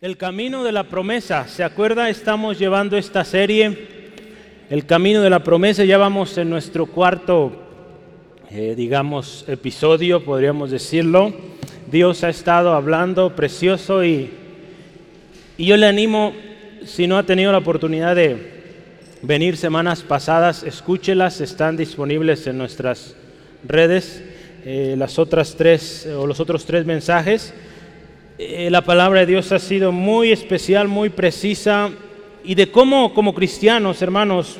El camino de la promesa. ¿Se acuerda? Estamos llevando esta serie, El camino de la promesa. Ya vamos en nuestro cuarto, eh, digamos, episodio, podríamos decirlo. Dios ha estado hablando precioso y, y yo le animo, si no ha tenido la oportunidad de venir semanas pasadas, escúchelas, están disponibles en nuestras redes, eh, las otras tres o los otros tres mensajes. Eh, la palabra de Dios ha sido muy especial, muy precisa, y de cómo como cristianos, hermanos,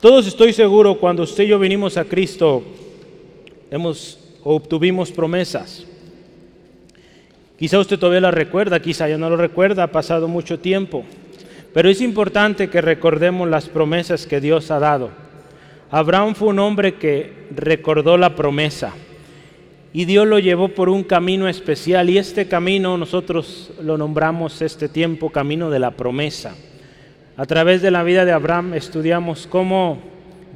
todos estoy seguro, cuando usted y yo vinimos a Cristo, hemos obtuvimos promesas. Quizá usted todavía la recuerda, quizá ya no lo recuerda, ha pasado mucho tiempo, pero es importante que recordemos las promesas que Dios ha dado. Abraham fue un hombre que recordó la promesa y Dios lo llevó por un camino especial y este camino nosotros lo nombramos este tiempo camino de la promesa. A través de la vida de Abraham estudiamos cómo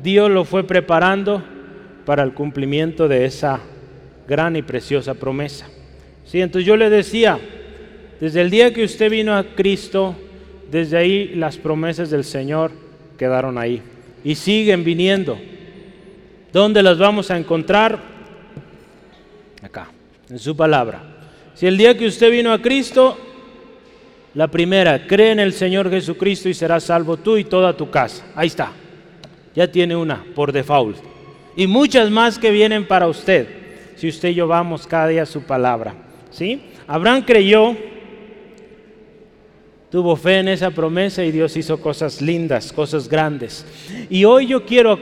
Dios lo fue preparando para el cumplimiento de esa gran y preciosa promesa. Sí, entonces yo le decía, desde el día que usted vino a Cristo, desde ahí las promesas del Señor quedaron ahí y siguen viniendo. ¿Dónde las vamos a encontrar? Acá, en su palabra. Si el día que usted vino a Cristo, la primera, cree en el Señor Jesucristo y serás salvo tú y toda tu casa. Ahí está. Ya tiene una por default. Y muchas más que vienen para usted, si usted y yo vamos cada día a su palabra. ¿Sí? Abraham creyó, tuvo fe en esa promesa y Dios hizo cosas lindas, cosas grandes. Y hoy yo quiero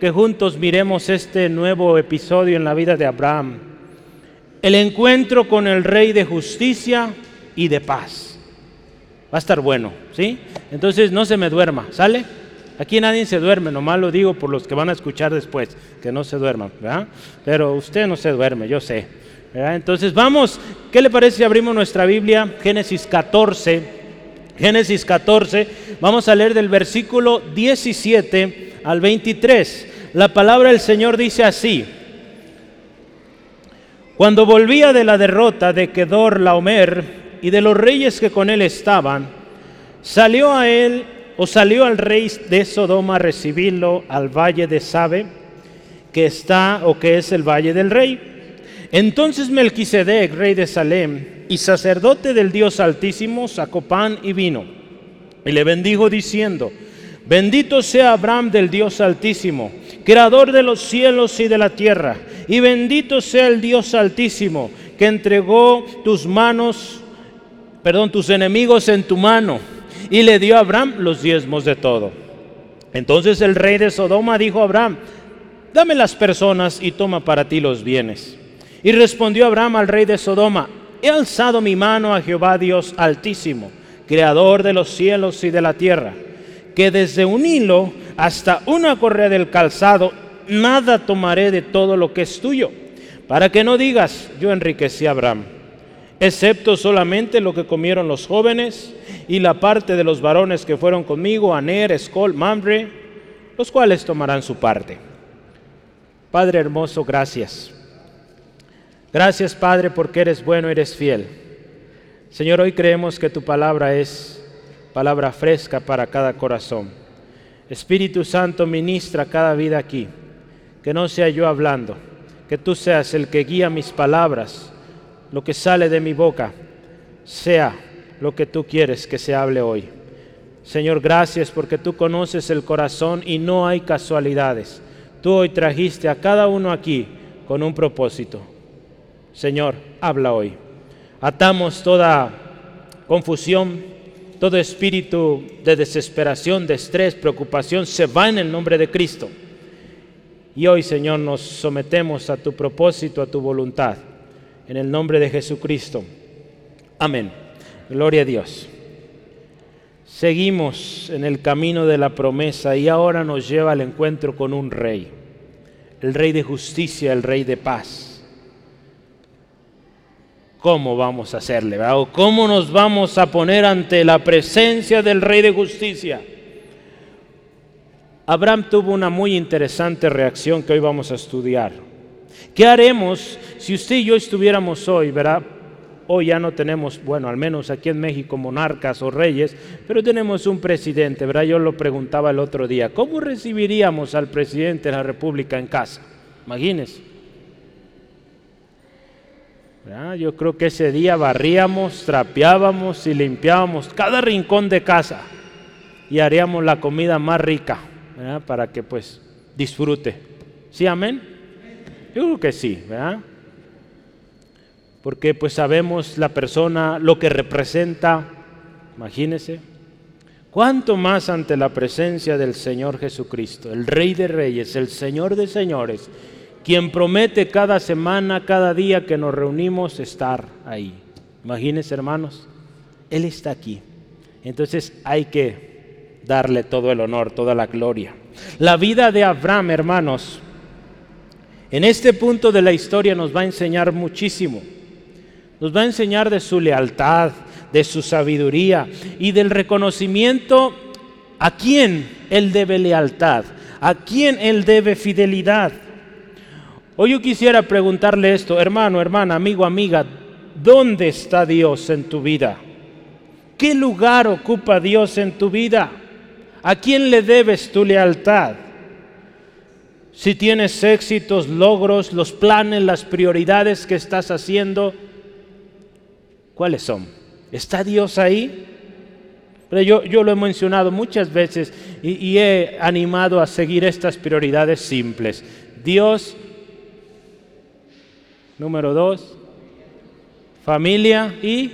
que juntos miremos este nuevo episodio en la vida de Abraham el encuentro con el Rey de justicia y de paz. Va a estar bueno, ¿sí? Entonces no se me duerma, ¿sale? Aquí nadie se duerme, nomás lo digo por los que van a escuchar después, que no se duerman, ¿verdad? Pero usted no se duerme, yo sé. ¿verdad? Entonces vamos, ¿qué le parece si abrimos nuestra Biblia? Génesis 14, Génesis 14, vamos a leer del versículo 17 al 23. La palabra del Señor dice así. Cuando volvía de la derrota de Kedor Laomer y de los reyes que con él estaban, salió a él o salió al rey de Sodoma a recibirlo al valle de Sabe, que está o que es el valle del rey. Entonces Melquisedec, rey de Salem y sacerdote del Dios Altísimo, sacó pan y vino y le bendijo diciendo: Bendito sea Abraham del Dios Altísimo, creador de los cielos y de la tierra y bendito sea el Dios altísimo que entregó tus manos, perdón, tus enemigos en tu mano y le dio a Abraham los diezmos de todo. Entonces el rey de Sodoma dijo a Abraham, dame las personas y toma para ti los bienes. Y respondió Abraham al rey de Sodoma, he alzado mi mano a Jehová Dios altísimo, creador de los cielos y de la tierra, que desde un hilo hasta una correa del calzado nada tomaré de todo lo que es tuyo, para que no digas, yo enriquecí a Abraham, excepto solamente lo que comieron los jóvenes y la parte de los varones que fueron conmigo, Aner, Escol, Mamre, los cuales tomarán su parte. Padre hermoso, gracias. Gracias, Padre, porque eres bueno, eres fiel. Señor, hoy creemos que tu palabra es palabra fresca para cada corazón. Espíritu Santo, ministra cada vida aquí que no sea yo hablando, que tú seas el que guía mis palabras, lo que sale de mi boca, sea lo que tú quieres que se hable hoy. Señor, gracias porque tú conoces el corazón y no hay casualidades. Tú hoy trajiste a cada uno aquí con un propósito. Señor, habla hoy. Atamos toda confusión, todo espíritu de desesperación, de estrés, preocupación, se va en el nombre de Cristo. Y hoy, Señor, nos sometemos a tu propósito, a tu voluntad. En el nombre de Jesucristo. Amén. Gloria a Dios. Seguimos en el camino de la promesa y ahora nos lleva al encuentro con un rey. El rey de justicia, el rey de paz. ¿Cómo vamos a hacerle? ¿Cómo nos vamos a poner ante la presencia del rey de justicia? Abraham tuvo una muy interesante reacción que hoy vamos a estudiar. ¿Qué haremos si usted y yo estuviéramos hoy, ¿verdad? hoy ya no tenemos, bueno, al menos aquí en México, monarcas o reyes, pero tenemos un presidente, ¿verdad? Yo lo preguntaba el otro día, ¿cómo recibiríamos al presidente de la República en casa? Imagínense. Yo creo que ese día barríamos, trapeábamos y limpiábamos cada rincón de casa y haríamos la comida más rica para que pues disfrute. ¿Sí, amén? Yo creo que sí, ¿verdad? Porque pues sabemos la persona, lo que representa, imagínese, cuánto más ante la presencia del Señor Jesucristo, el Rey de Reyes, el Señor de Señores, quien promete cada semana, cada día que nos reunimos estar ahí. Imagínense hermanos, Él está aquí. Entonces hay que darle todo el honor, toda la gloria. La vida de Abraham, hermanos, en este punto de la historia nos va a enseñar muchísimo. Nos va a enseñar de su lealtad, de su sabiduría y del reconocimiento a quién Él debe lealtad, a quién Él debe fidelidad. Hoy yo quisiera preguntarle esto, hermano, hermana, amigo, amiga, ¿dónde está Dios en tu vida? ¿Qué lugar ocupa Dios en tu vida? ¿A quién le debes tu lealtad? Si tienes éxitos, logros, los planes, las prioridades que estás haciendo, ¿cuáles son? ¿Está Dios ahí? Pero yo, lo he mencionado muchas veces y, y he animado a seguir estas prioridades simples. Dios Número dos, familia y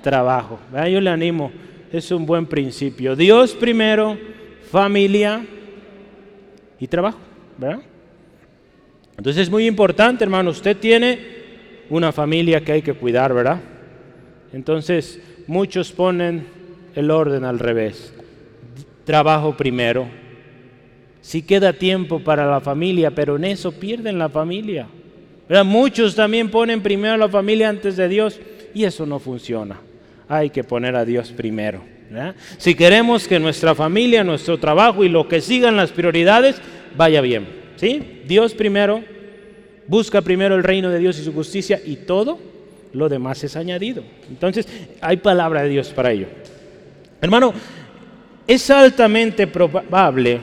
trabajo. Yo le animo, es un buen principio. Dios primero, familia y trabajo. Entonces es muy importante, hermano, usted tiene una familia que hay que cuidar, ¿verdad? Entonces muchos ponen el orden al revés. Trabajo primero. Si queda tiempo para la familia, pero en eso pierden la familia. Muchos también ponen primero a la familia antes de Dios y eso no funciona. Hay que poner a Dios primero. Si queremos que nuestra familia, nuestro trabajo y lo que sigan las prioridades vaya bien. ¿sí? Dios primero, busca primero el reino de Dios y su justicia y todo lo demás es añadido. Entonces hay palabra de Dios para ello. Hermano, es altamente probable,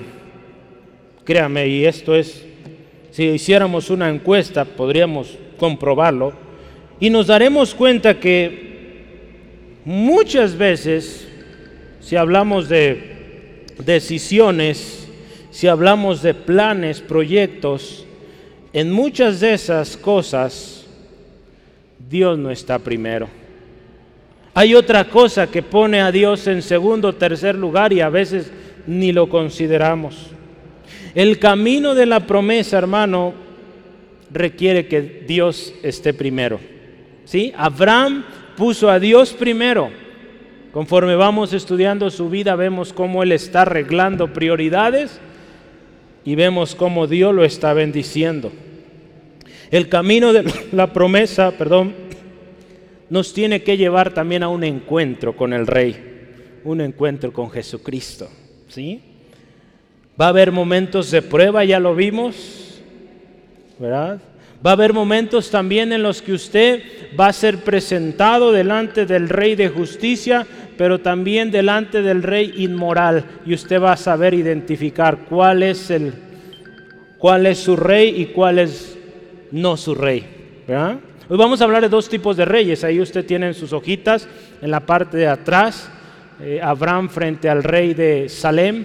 créame, y esto es si hiciéramos una encuesta podríamos comprobarlo y nos daremos cuenta que muchas veces, si hablamos de decisiones, si hablamos de planes, proyectos, en muchas de esas cosas Dios no está primero. Hay otra cosa que pone a Dios en segundo o tercer lugar y a veces ni lo consideramos. El camino de la promesa, hermano, requiere que Dios esté primero. ¿Sí? Abraham puso a Dios primero. Conforme vamos estudiando su vida, vemos cómo él está arreglando prioridades y vemos cómo Dios lo está bendiciendo. El camino de la promesa, perdón, nos tiene que llevar también a un encuentro con el Rey, un encuentro con Jesucristo. ¿Sí? Va a haber momentos de prueba, ya lo vimos, ¿verdad? Va a haber momentos también en los que usted va a ser presentado delante del rey de justicia, pero también delante del rey inmoral, y usted va a saber identificar cuál es el cuál es su rey y cuál es no su rey. Hoy vamos a hablar de dos tipos de reyes. Ahí usted tiene en sus hojitas, en la parte de atrás, eh, Abraham frente al rey de Salem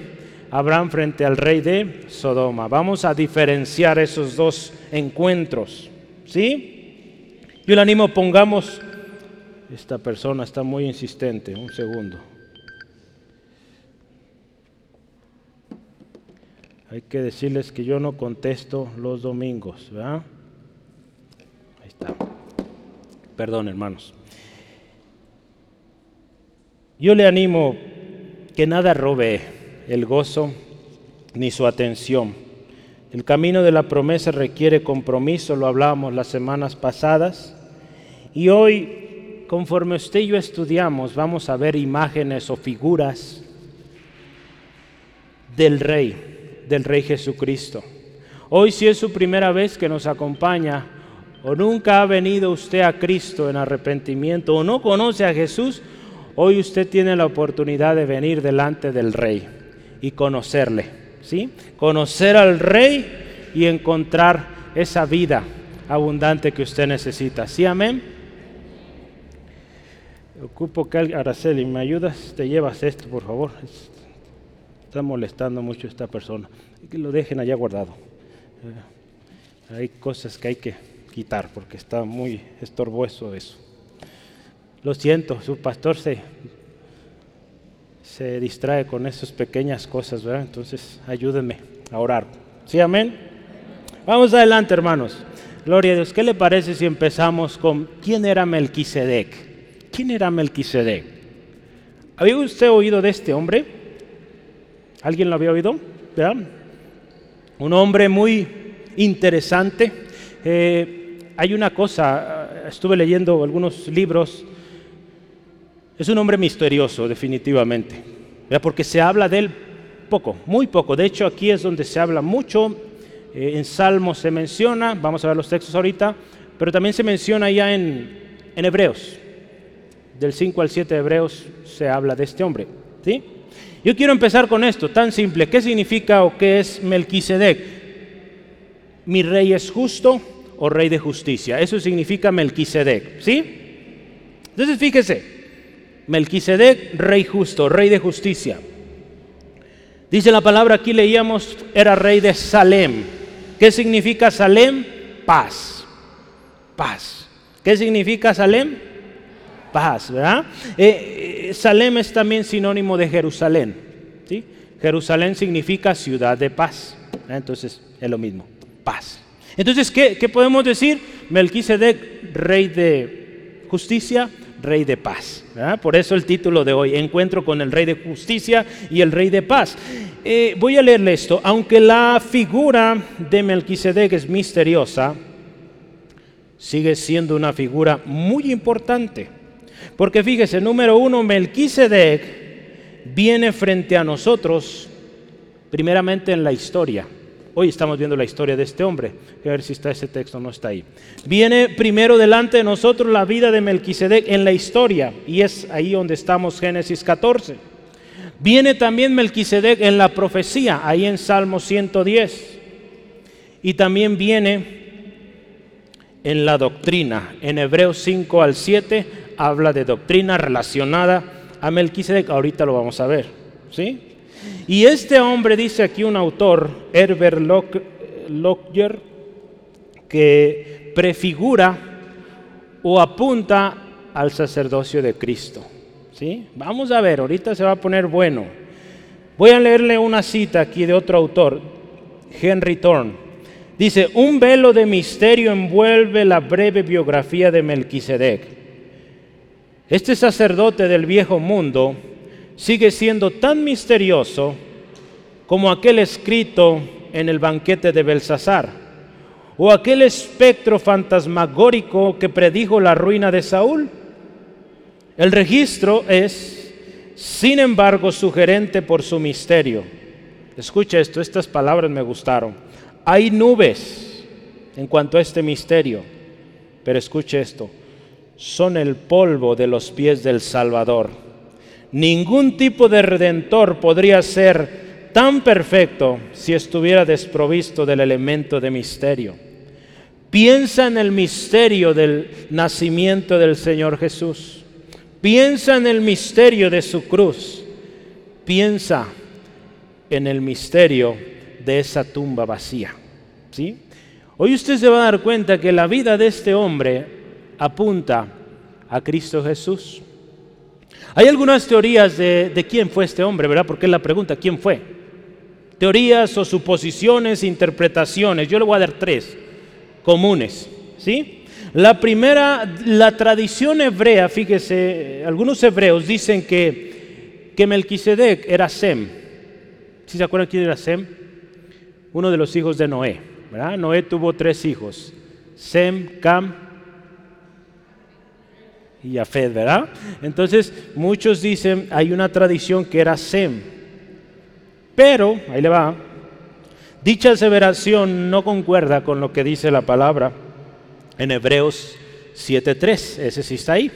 Abraham frente al rey de Sodoma. Vamos a diferenciar esos dos encuentros. ¿Sí? Yo le animo, pongamos, esta persona está muy insistente, un segundo. Hay que decirles que yo no contesto los domingos, ¿verdad? Ahí está. Perdón, hermanos. Yo le animo que nada robe el gozo ni su atención. El camino de la promesa requiere compromiso, lo hablábamos las semanas pasadas. Y hoy, conforme usted y yo estudiamos, vamos a ver imágenes o figuras del Rey, del Rey Jesucristo. Hoy si es su primera vez que nos acompaña, o nunca ha venido usted a Cristo en arrepentimiento o no conoce a Jesús, hoy usted tiene la oportunidad de venir delante del Rey y conocerle, ¿sí? Conocer al Rey y encontrar esa vida abundante que usted necesita. ¿Sí, amén? Ocupo que Araceli, ¿me ayudas? Te llevas esto, por favor. Está molestando mucho esta persona. Que lo dejen allá guardado. Eh, hay cosas que hay que quitar porque está muy estorboso eso. Lo siento, su pastor se, se distrae con esas pequeñas cosas, ¿verdad? Entonces ayúdenme a orar. ¿Sí, amén? Vamos adelante, hermanos. Gloria a Dios. ¿Qué le parece si empezamos con quién era Melquisedec? ¿Quién era Melquisedec? ¿Había usted oído de este hombre? ¿Alguien lo había oído? ¿Verdad? Un hombre muy interesante. Eh, hay una cosa, estuve leyendo algunos libros. Es un hombre misterioso, definitivamente. Porque se habla de él poco, muy poco. De hecho, aquí es donde se habla mucho eh, en Salmos se menciona, vamos a ver los textos ahorita, pero también se menciona ya en, en Hebreos. Del 5 al 7 de Hebreos se habla de este hombre. ¿sí? Yo quiero empezar con esto, tan simple. ¿Qué significa o qué es Melquisedec? Mi rey es justo o rey de justicia. Eso significa Melquisedec. ¿Sí? Entonces fíjese, Melquisedec, rey justo, rey de justicia. Dice la palabra, aquí leíamos, era rey de Salem. ¿Qué significa Salem? Paz. Paz. ¿Qué significa Salem? Paz, ¿verdad? Eh, eh, Salem es también sinónimo de Jerusalén. ¿sí? Jerusalén significa ciudad de paz. Entonces es lo mismo, paz. Entonces, ¿qué, ¿qué, podemos decir? Melquisedec, rey de justicia, rey de paz. Por eso el título de hoy, Encuentro con el rey de justicia y el rey de paz. Eh, voy a leerle esto. Aunque la figura de Melquisedec es misteriosa, sigue siendo una figura muy importante. Porque fíjese, número uno, Melquisedec viene frente a nosotros primeramente en la historia. Hoy estamos viendo la historia de este hombre. A ver si está ese texto, no está ahí. Viene primero delante de nosotros la vida de Melquisedec en la historia. Y es ahí donde estamos, Génesis 14. Viene también Melquisedec en la profecía, ahí en Salmo 110. Y también viene en la doctrina. En Hebreos 5 al 7 habla de doctrina relacionada a Melquisedec. Ahorita lo vamos a ver. ¿Sí? Y este hombre, dice aquí un autor, Herbert Lockyer, que prefigura o apunta al sacerdocio de Cristo. ¿sí? Vamos a ver, ahorita se va a poner bueno. Voy a leerle una cita aquí de otro autor, Henry Thorne. Dice, un velo de misterio envuelve la breve biografía de Melquisedec. Este sacerdote del viejo mundo sigue siendo tan misterioso como aquel escrito en el banquete de Belsasar, o aquel espectro fantasmagórico que predijo la ruina de Saúl. El registro es, sin embargo, sugerente por su misterio. Escucha esto, estas palabras me gustaron. Hay nubes en cuanto a este misterio, pero escuche esto, son el polvo de los pies del Salvador Ningún tipo de redentor podría ser tan perfecto si estuviera desprovisto del elemento de misterio. Piensa en el misterio del nacimiento del Señor Jesús. Piensa en el misterio de su cruz. Piensa en el misterio de esa tumba vacía. ¿Sí? Hoy usted se va a dar cuenta que la vida de este hombre apunta a Cristo Jesús. Hay algunas teorías de, quién fue este hombre, ¿verdad? Porque es la pregunta, ¿quién fue? Teorías o suposiciones, interpretaciones. Yo le voy a dar tres comunes, ¿sí? La primera, la tradición hebrea, fíjese, algunos hebreos dicen que, que Melquisedec era Sem. ¿Sí se acuerdan quién era Sem? Uno de los hijos de Noé, ¿verdad? Noé tuvo tres hijos, Sem, Cam y Yafet, ¿verdad? Entonces, muchos dicen, hay una tradición que era Sem. Pero, ahí le va, dicha aseveración no concuerda con lo que dice la palabra. en Hebreos 7.3, ese sí está ahí.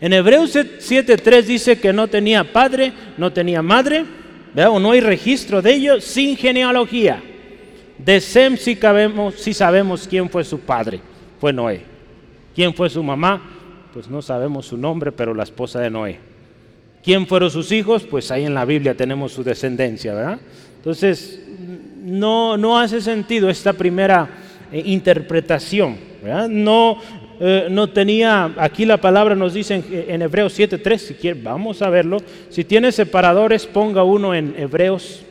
En Hebreos 7.3 dice que no tenía padre, no tenía madre, o no hay registro de ello sin genealogía. De Sem sí, sí sabemos quién fue su padre, fue Noé. ¿Quién fue su mamá? Pues no sabemos su nombre, pero la esposa de Noé. ¿Quién fueron sus hijos? Pues ahí en la Biblia tenemos su descendencia, ¿verdad? Entonces, no, no hace sentido esta primera eh, interpretación, ¿verdad? No, eh, no tenía, aquí la palabra nos dice en, Hebreos 7.3, si quiere, vamos a verlo. Si tiene separadores, ponga uno en Hebreos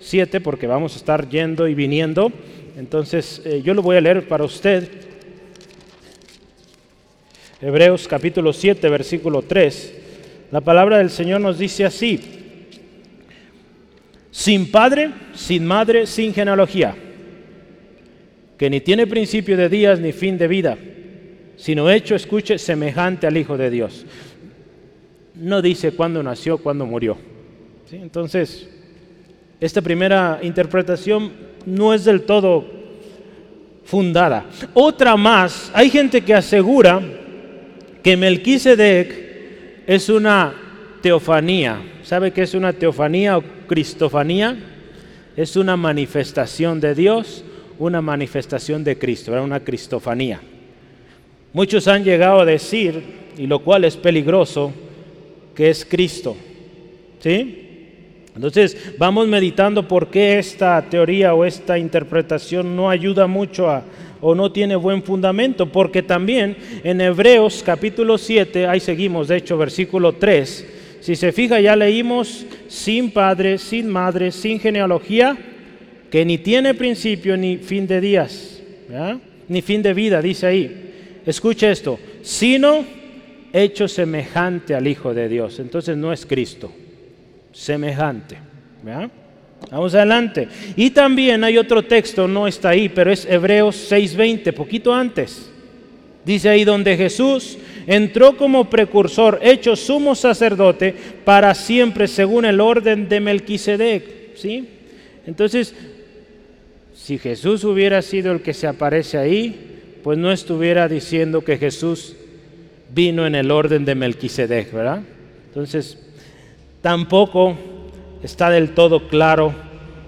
7, porque vamos a estar yendo y viniendo. Entonces, eh, yo lo voy a leer para usted. Hebreos capítulo 7, versículo 3. La palabra del Señor nos dice así, sin padre, sin madre, sin genealogía, que ni tiene principio de días ni fin de vida, sino hecho, escuche, semejante al Hijo de Dios. No dice cuándo nació, cuándo murió. Entonces, esta primera interpretación no es del todo fundada. Otra más, hay gente que asegura que Melquisedec es una teofanía. ¿Sabe qué es una teofanía o cristofanía? Es una manifestación de Dios, una manifestación de Cristo, era una cristofanía. Muchos han llegado a decir, y lo cual es peligroso, que es Cristo. ¿Sí? Entonces vamos meditando por qué esta teoría o esta interpretación no ayuda mucho a, o no tiene buen fundamento, porque también en Hebreos capítulo 7, ahí seguimos, de hecho, versículo 3, si se fija ya leímos sin padre, sin madre, sin genealogía, que ni tiene principio ni fin de días, ni fin de vida, dice ahí. Escuche esto, sino hecho semejante al Hijo de Dios. Entonces no es Cristo, semejante. Vamos adelante. Y también hay otro texto, no está ahí, pero es Hebreos 6:20, poquito antes. Dice ahí donde Jesús entró como precursor, hecho sumo sacerdote para siempre según el orden de Melquisedec, ¿sí? Entonces, si Jesús hubiera sido el que se aparece ahí, pues no estuviera diciendo que Jesús vino en el orden de Melquisedec, ¿verdad? Entonces, tampoco está del todo claro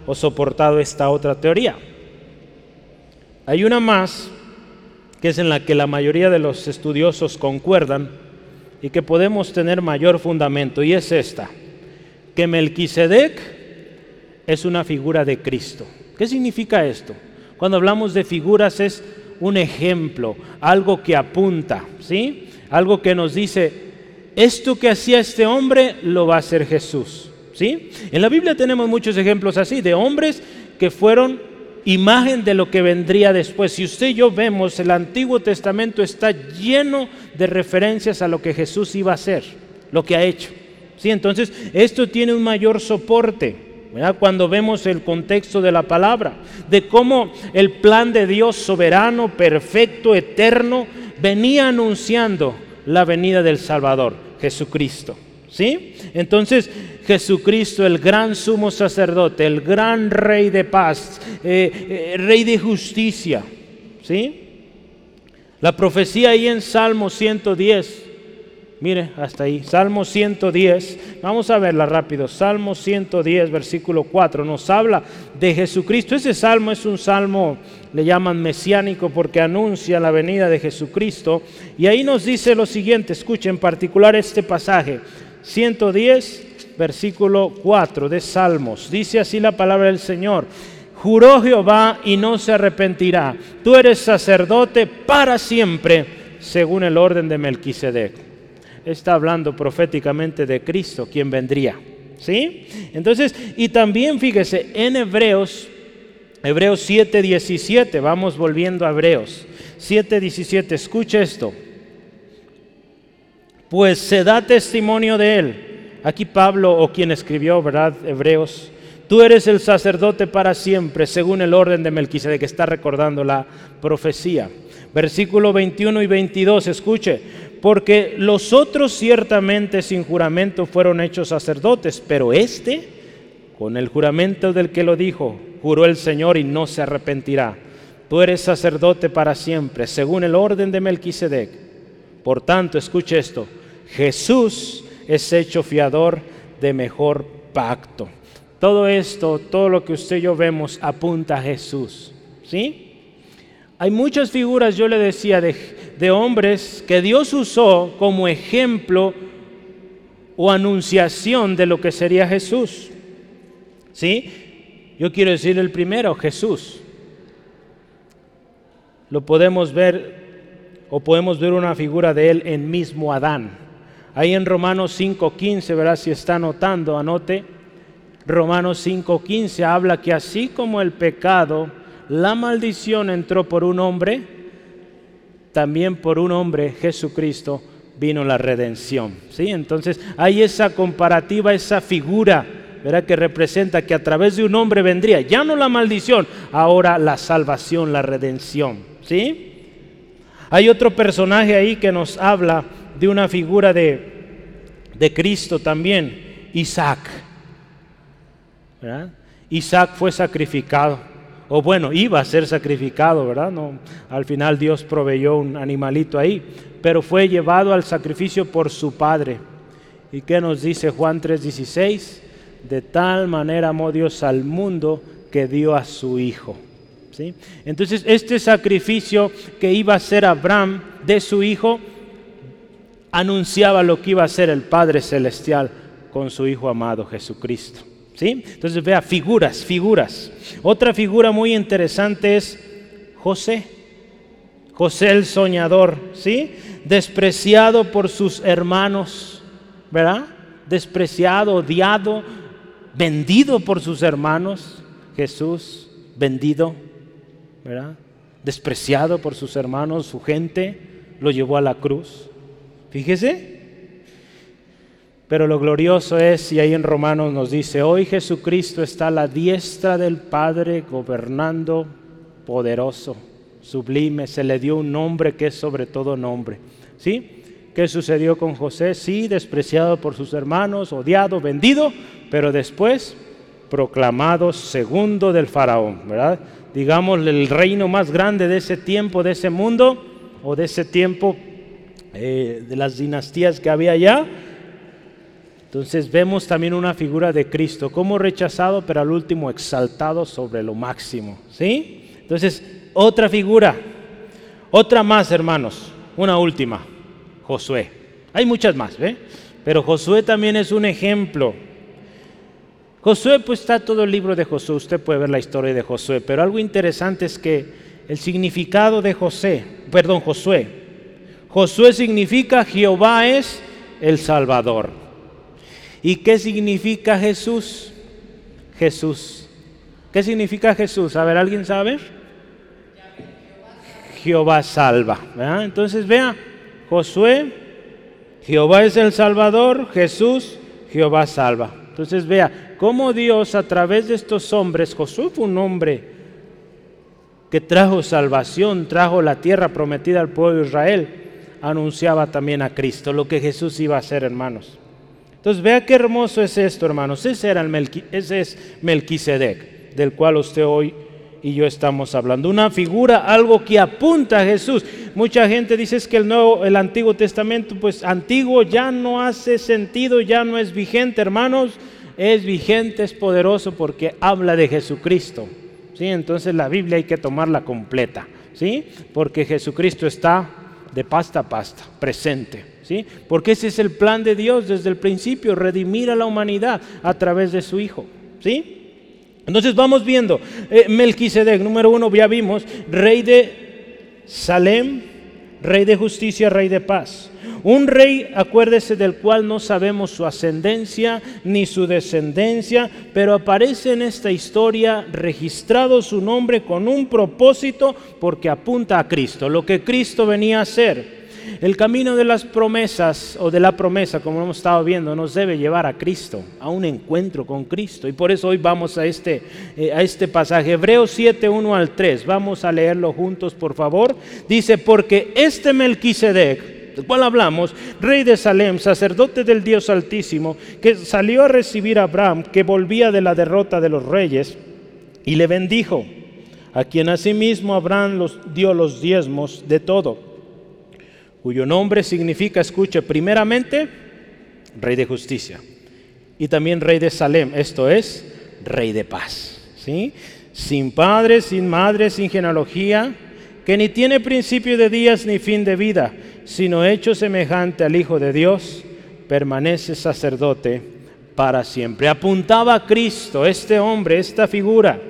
o soportado esta otra teoría. Hay una más que es en la que la mayoría de los estudiosos concuerdan y que podemos tener mayor fundamento, y es esta, que Melquisedec es una figura de Cristo. ¿Qué significa esto? Cuando hablamos de figuras es un ejemplo, algo que apunta, ¿sí? Algo que nos dice, esto que hacía este hombre lo va a hacer Jesús. En la Biblia tenemos muchos ejemplos así, de hombres que fueron imagen de lo que vendría después. Si usted y yo vemos, el Antiguo Testamento está lleno de referencias a lo que Jesús iba a hacer, lo que ha hecho. ¿Sí? Entonces, esto tiene un mayor soporte. cuando vemos el contexto de la palabra, de cómo el plan de Dios soberano, perfecto, eterno, venía anunciando la venida del Salvador, Jesucristo. ¿Sí? Entonces, Jesucristo, el gran sumo sacerdote, el gran rey de paz, eh, eh, rey de justicia. ¿Sí? La profecía ahí en Salmo 110. Mire, hasta ahí. Salmo 110. Vamos a verla rápido. Salmo 110, versículo 4. Nos habla de Jesucristo. Ese salmo es un salmo, le llaman mesiánico, porque anuncia la venida de Jesucristo. Y ahí nos dice lo siguiente. Escuchen en particular este pasaje. 110, versículo 4 de Salmos. Dice así la palabra del Señor. Juró Jehová y no se arrepentirá. Tú eres sacerdote para siempre, según el orden de Melquisedec. Está hablando proféticamente de Cristo, quien vendría. ¿Sí? Entonces, y también fíjese, en Hebreos, Hebreos 7, 17, vamos volviendo a Hebreos 7, 17, escucha esto. Pues se da testimonio de él Aquí Pablo, o quien escribió, ¿verdad? Hebreos, tú eres el sacerdote para siempre, según el orden de Melquisedec, que está recordando la profecía. Versículo 21 y 22, escuche, porque los otros ciertamente sin juramento fueron hechos sacerdotes, pero este, con el juramento del que lo dijo, juró el Señor y no se arrepentirá. tú eres sacerdote para siempre, según el orden de Melquisedec. Por tanto, escuche esto, Jesús es hecho fiador de mejor pacto. Todo esto, todo lo que usted y yo vemos apunta a Jesús. ¿Sí? Hay muchas figuras, yo le decía, de, de hombres que Dios usó como ejemplo o anunciación de lo que sería Jesús. ¿Sí? Yo quiero decir el primero, Jesús. Lo podemos ver o podemos ver una figura de él en mismo Adán. Ahí en Romanos 5.15, verá si está anotando, anote. Romanos 5.15 habla que así como el pecado, la maldición entró por un hombre, también por un hombre, Jesucristo, vino la redención. ¿sí? Entonces hay esa comparativa, esa figura, verá que representa que a través de un hombre vendría ya no la maldición, ahora la salvación, la redención. ¿sí? Hay otro personaje ahí que nos habla de una figura de, de Cristo también, Isaac. Isaac fue sacrificado, o bueno, iba a ser sacrificado, ¿verdad? No, al final Dios proveyó un animalito ahí, pero fue llevado al sacrificio por su padre. ¿Y qué nos dice Juan 3:16? De tal manera amó Dios al mundo que dio a su Hijo. Entonces, este sacrificio que iba a ser Abraham de su hijo, anunciaba lo que iba a ser el Padre Celestial con su Hijo amado Jesucristo. ¿sí? Entonces, vea, figuras, figuras. Otra figura muy interesante es José. José el soñador, ¿sí? Despreciado por sus hermanos, ¿verdad? Despreciado, odiado, vendido por sus hermanos. Jesús, vendido Despreciado por sus hermanos, su gente, lo llevó a la cruz. Fíjese. Pero lo glorioso es, y ahí en Romanos nos dice, hoy Jesucristo está a la diestra del Padre gobernando poderoso, sublime, se le dio un nombre que es sobre todo nombre. ¿Sí? ¿Qué sucedió con José? Sí, despreciado por sus hermanos, odiado, vendido, pero después proclamado segundo del faraón, ¿verdad? digamos, el reino más grande de ese tiempo, de ese mundo, o de ese tiempo eh, de las dinastías que había allá. Entonces vemos también una figura de Cristo, como rechazado, pero al último exaltado sobre lo máximo. ¿Sí? Entonces, otra figura, otra más, hermanos, una última, Josué. Hay muchas más. Pero Josué también es un ejemplo Josué, pues está todo el libro de Josué, usted puede ver la historia de Josué, pero algo interesante es que el significado de José, perdón, Josué, Josué significa Jehová es el Salvador. ¿Y qué significa Jesús? Jesús. ¿Qué significa Jesús? A ver, ¿alguien sabe? Jehová salva. Entonces vea, Josué, Jehová es el Salvador, Jesús, Jehová salva. Entonces vea cómo Dios a través de estos hombres, Josué fue un hombre que trajo salvación, trajo la tierra prometida al pueblo de Israel, anunciaba también a Cristo, lo que Jesús iba a hacer, hermanos. Entonces vea qué hermoso es esto, hermanos. Ese, era el ese es Melquisedec, del cual usted hoy y yo estamos hablando. Una figura, algo que apunta a Jesús. Mucha gente dice que el, nuevo, el Antiguo Testamento, pues antiguo ya no hace sentido, ya no es vigente, hermanos. Es vigente, es poderoso porque habla de Jesucristo. ¿sí? Entonces la Biblia hay que tomarla completa, ¿sí? porque Jesucristo está de pasta a pasta, presente. ¿sí? Porque ese es el plan de Dios desde el principio, redimir a la humanidad a través de su Hijo. ¿sí? Entonces vamos viendo, eh, Melquisedec, número uno, ya vimos, rey de Salem, rey de justicia, rey de paz. Un rey, acuérdese, del cual no sabemos su ascendencia ni su descendencia, pero aparece en esta historia registrado su nombre con un propósito porque apunta a Cristo, lo que Cristo venía a hacer. El camino de las promesas o de la promesa, como hemos estado viendo, nos debe llevar a Cristo, a un encuentro con Cristo. Y por eso hoy vamos a este, eh, a este pasaje, Hebreos 7, 1 al 3. Vamos a leerlo juntos, por favor. Dice, porque este Melquisedec, del cual hablamos, rey de Salem, sacerdote del Dios Altísimo, que salió a recibir a Abraham, que volvía de la derrota de los reyes, y le bendijo a quien asimismo Abraham dio los diezmos de todo, cuyo nombre significa, escuche, primeramente, Rey de Justicia, y también Rey de Salem, esto es, Rey de Paz. ¿sí? Sin padre, sin madre, sin genealogía, que ni tiene principio de días ni fin de vida, sino hecho semejante al Hijo de Dios, permanece sacerdote para siempre. Apuntaba a Cristo, este hombre, esta figura.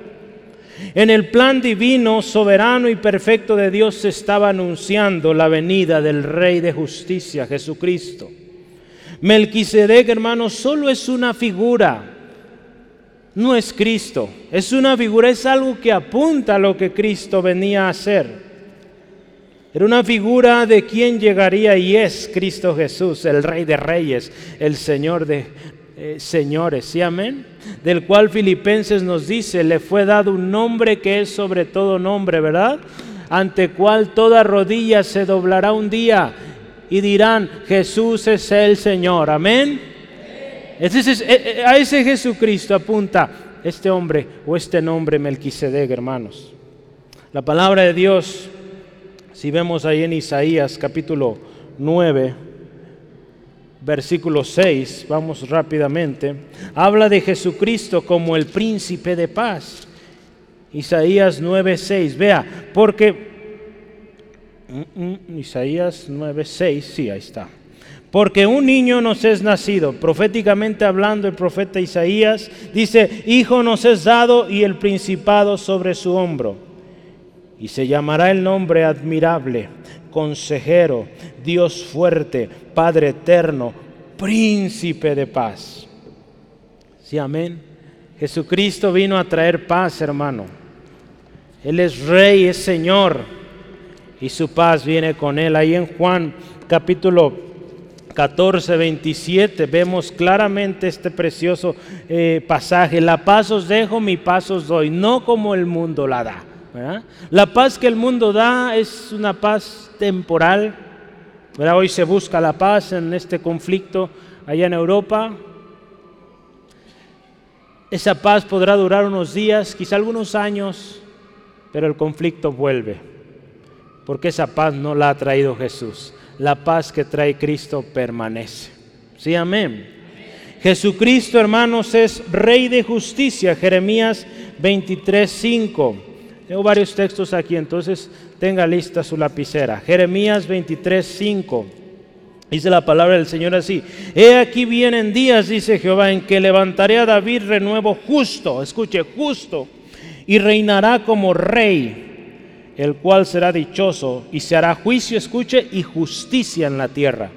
En el plan divino, soberano y perfecto de Dios se estaba anunciando la venida del Rey de Justicia, Jesucristo. Melquisedec, hermano, solo es una figura, no es Cristo. Es una figura, es algo que apunta a lo que Cristo venía a hacer. Era una figura de quien llegaría y es Cristo Jesús, el Rey de Reyes, el Señor de eh, señores, ¿sí amén? Del cual Filipenses nos dice, le fue dado un nombre que es sobre todo nombre, ¿verdad? Ante cual toda rodilla se doblará un día y dirán, Jesús es el Señor, amén. Eh, eh, a ese Jesucristo apunta este hombre o este nombre Melquisedec, hermanos. La palabra de Dios si vemos ahí en Isaías capítulo 9, versículo 6, vamos rápidamente, habla de Jesucristo como el príncipe de paz. Isaías 9, 6, vea, porque mm, mm, Isaías 9, 6, sí, ahí está. Porque un niño nos es nacido, proféticamente hablando el profeta Isaías, dice, hijo nos es dado y el principado sobre su hombro y se llamará el nombre admirable, consejero, Dios fuerte, Padre eterno, príncipe de paz. Sí, amén. Jesucristo vino a traer paz, hermano. Él es rey, es Señor, y su paz viene con él. Ahí en Juan capítulo 14, 27 vemos claramente este precioso eh, pasaje. La paz os dejo, mi paz os doy, no como el mundo la da. La paz que el mundo da es una paz temporal. Hoy se busca la paz en este conflicto allá en Europa. Esa paz podrá durar unos días, quizá algunos años, pero el conflicto vuelve. Porque esa paz no la ha traído Jesús. La paz que trae Cristo permanece. Sí, amén. Jesucristo, hermanos, es Rey de justicia. Jeremías 23, 5. Tengo varios textos aquí, entonces tenga lista su lapicera. Jeremías 23, 5. Dice la palabra del Señor así. He aquí vienen días, dice Jehová, en que levantaré a David renuevo justo, escuche, justo, y reinará como rey, el cual será dichoso y se hará juicio, escuche, y justicia en la tierra.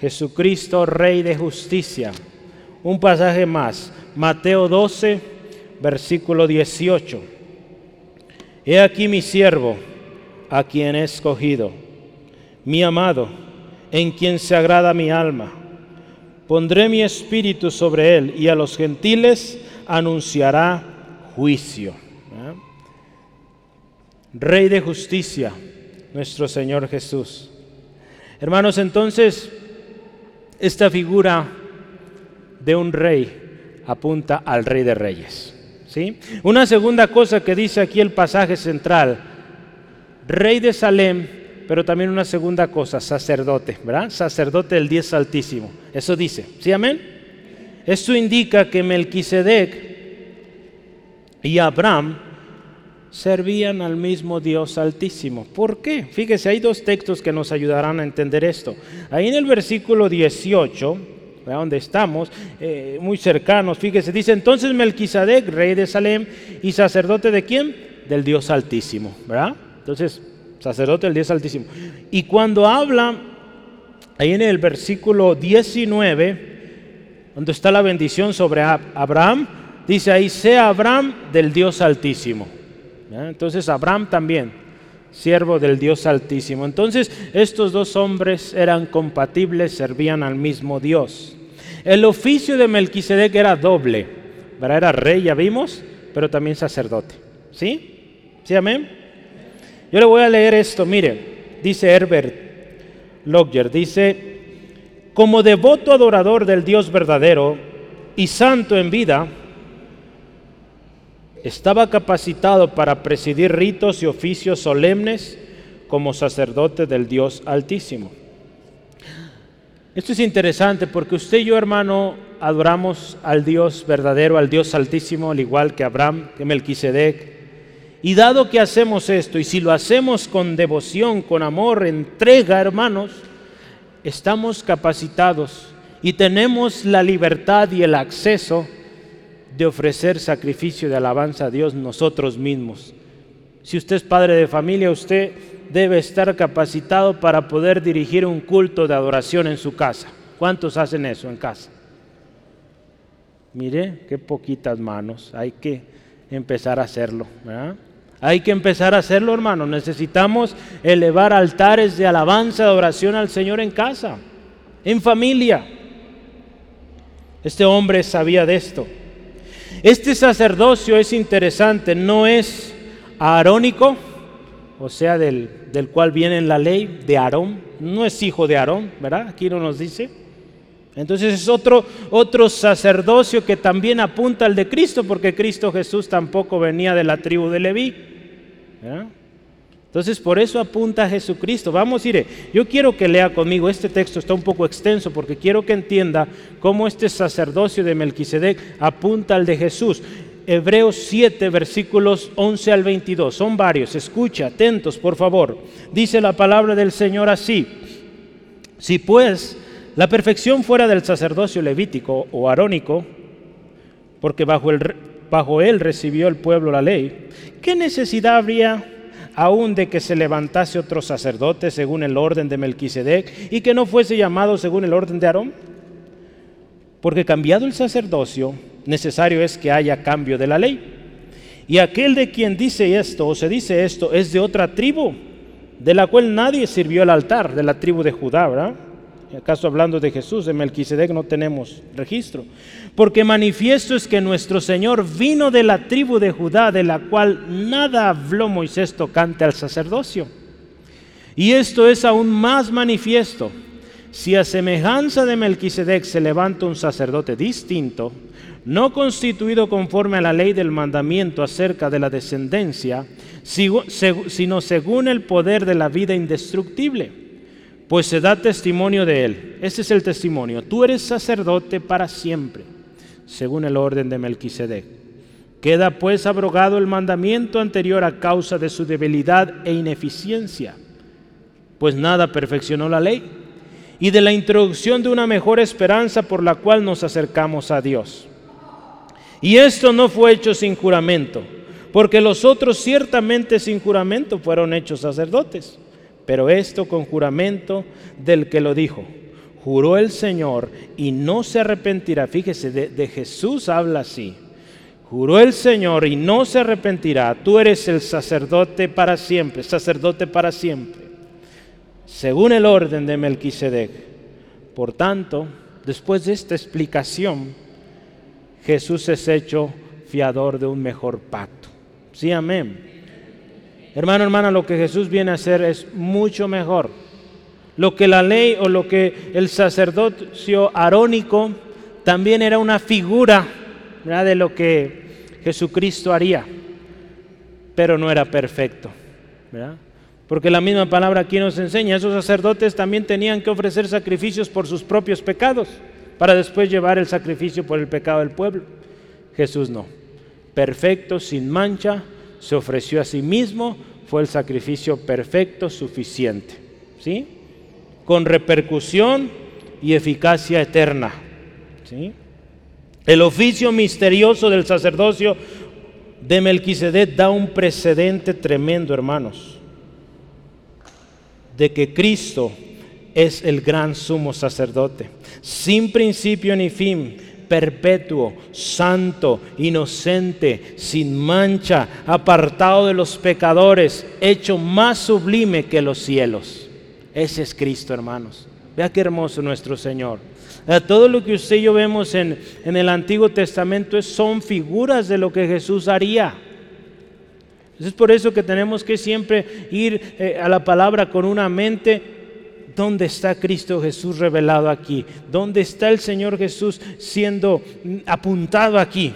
Jesucristo, Rey de justicia. Un pasaje más, Mateo 12, versículo 18. He aquí mi siervo, a quien he escogido, mi amado, en quien se agrada mi alma. Pondré mi espíritu sobre él y a los gentiles anunciará juicio. ¿eh? Rey de justicia, nuestro Señor Jesús. Hermanos, entonces, esta figura de un rey apunta al Rey de Reyes. Una segunda cosa que dice aquí el pasaje central, rey de Salem, pero también una segunda cosa, sacerdote, ¿verdad? Sacerdote del diez altísimo. Eso dice, ¿sí amén? Esto indica que Melquisedec y Abraham servían al mismo Dios altísimo. ¿Por qué? Fíjese, hay dos textos que nos ayudarán a entender esto. Ahí en el versículo 18, donde estamos, eh, muy cercanos. Fíjese, dice entonces Melquisedec, rey de Salem, y sacerdote de quién? Del Dios Altísimo, ¿verdad? Entonces, sacerdote del Dios Altísimo. Y cuando habla, ahí en el versículo 19, donde está la bendición sobre Abraham, dice ahí, sea Abraham del Dios Altísimo. Entonces, Abraham también, siervo del Dios Altísimo. Entonces, estos dos hombres eran compatibles, servían al mismo Dios. El oficio de Melquisedec era doble, ¿verdad? Era rey, ya vimos, pero también sacerdote. ¿Sí? ¿Sí, amén? Yo le voy a leer esto, mire, dice Herbert Logger, dice, como devoto adorador del Dios verdadero y santo en vida, estaba capacitado para presidir ritos y oficios solemnes como sacerdote del Dios Altísimo. Esto es interesante porque usted y yo, hermano, adoramos al Dios verdadero, al Dios Altísimo, al igual que Abraham, que Melquisedec. Y dado que hacemos esto, y si lo hacemos con devoción, con amor, entrega, hermanos, estamos capacitados y tenemos la libertad y el acceso de ofrecer sacrificio de alabanza a Dios nosotros mismos. Si usted es padre de familia, usted debe estar capacitado para poder dirigir un culto de adoración en su casa. ¿Cuántos hacen eso en casa? Mire, qué poquitas manos. Hay que empezar a hacerlo. Hay que empezar a hacerlo, hermano. Necesitamos elevar altares de alabanza, de adoración al Señor en casa, en familia. Este hombre sabía de esto. Este sacerdocio es interesante, no es arónico, o sea, del, del cual viene la ley de Aarón, no es hijo de Aarón, ¿verdad? Aquí no nos dice. Entonces es otro, otro sacerdocio que también apunta al de Cristo, porque Cristo Jesús tampoco venía de la tribu de Leví. Entonces por eso apunta a Jesucristo. Vamos, ir. yo quiero que lea conmigo, este texto está un poco extenso porque quiero que entienda cómo este sacerdocio de Melquisedec apunta al de Jesús. Hebreos 7, versículos 11 al 22. Son varios. Escucha, atentos, por favor. Dice la palabra del Señor así. Si pues la perfección fuera del sacerdocio levítico o arónico, porque bajo él recibió el pueblo la ley, ¿qué necesidad habría aún de que se levantase otro sacerdote según el orden de Melquisedec y que no fuese llamado según el orden de Aarón? Porque cambiado el sacerdocio, necesario es que haya cambio de la ley. Y aquel de quien dice esto o se dice esto es de otra tribu, de la cual nadie sirvió el altar, de la tribu de Judá, ¿verdad? ¿Acaso hablando de Jesús, de Melquisedec no tenemos registro? Porque manifiesto es que nuestro Señor vino de la tribu de Judá, de la cual nada habló Moisés tocante al sacerdocio. Y esto es aún más manifiesto. Si a semejanza de Melquisedec se levanta un sacerdote distinto, no constituido conforme a la ley del mandamiento acerca de la descendencia, sino según el poder de la vida indestructible, pues se da testimonio de él. Este es el testimonio. Tú eres sacerdote para siempre, según el orden de Melquisedec. Queda pues abrogado el mandamiento anterior a causa de su debilidad e ineficiencia, pues nada perfeccionó la ley, y de la introducción de una mejor esperanza por la cual nos acercamos a Dios y esto no fue hecho sin juramento, porque los otros ciertamente sin juramento fueron hechos sacerdotes, pero esto con juramento del que lo dijo. Juró el Señor y no se arrepentirá. Fíjese, de, Jesús habla así. Juró el Señor y no se arrepentirá. Tú eres el sacerdote para siempre, sacerdote para siempre, según el orden de Melquisedec. Por tanto, después de esta explicación, Jesús es hecho fiador de un mejor pacto. Sí, amén. Hermano, hermana, lo que Jesús viene a hacer es mucho mejor. Lo que la ley o lo que el sacerdocio arónico también era una figura de lo que Jesucristo haría, pero no era perfecto. Porque la misma palabra aquí nos enseña, esos sacerdotes también tenían que ofrecer sacrificios por sus propios pecados para después llevar el sacrificio por el pecado del pueblo. Jesús no. Perfecto, sin mancha, se ofreció a sí mismo, fue el sacrificio perfecto, suficiente. ¿Sí? Con repercusión y eficacia eterna. ¿Sí? El oficio misterioso del sacerdocio de Melquisedec da un precedente tremendo, hermanos, de que Cristo es el gran sumo sacerdote, sin principio ni fin, perpetuo, santo, inocente, sin mancha, apartado de los pecadores, hecho más sublime que los cielos. Ese es Cristo, hermanos. Vea qué hermoso nuestro Señor. Todo lo que usted y yo vemos en, el Antiguo Testamento son figuras de lo que Jesús haría. Es por eso que tenemos que siempre ir eh, a la palabra con una mente ¿Dónde está Cristo Jesús revelado aquí? ¿Dónde está el Señor Jesús siendo apuntado aquí?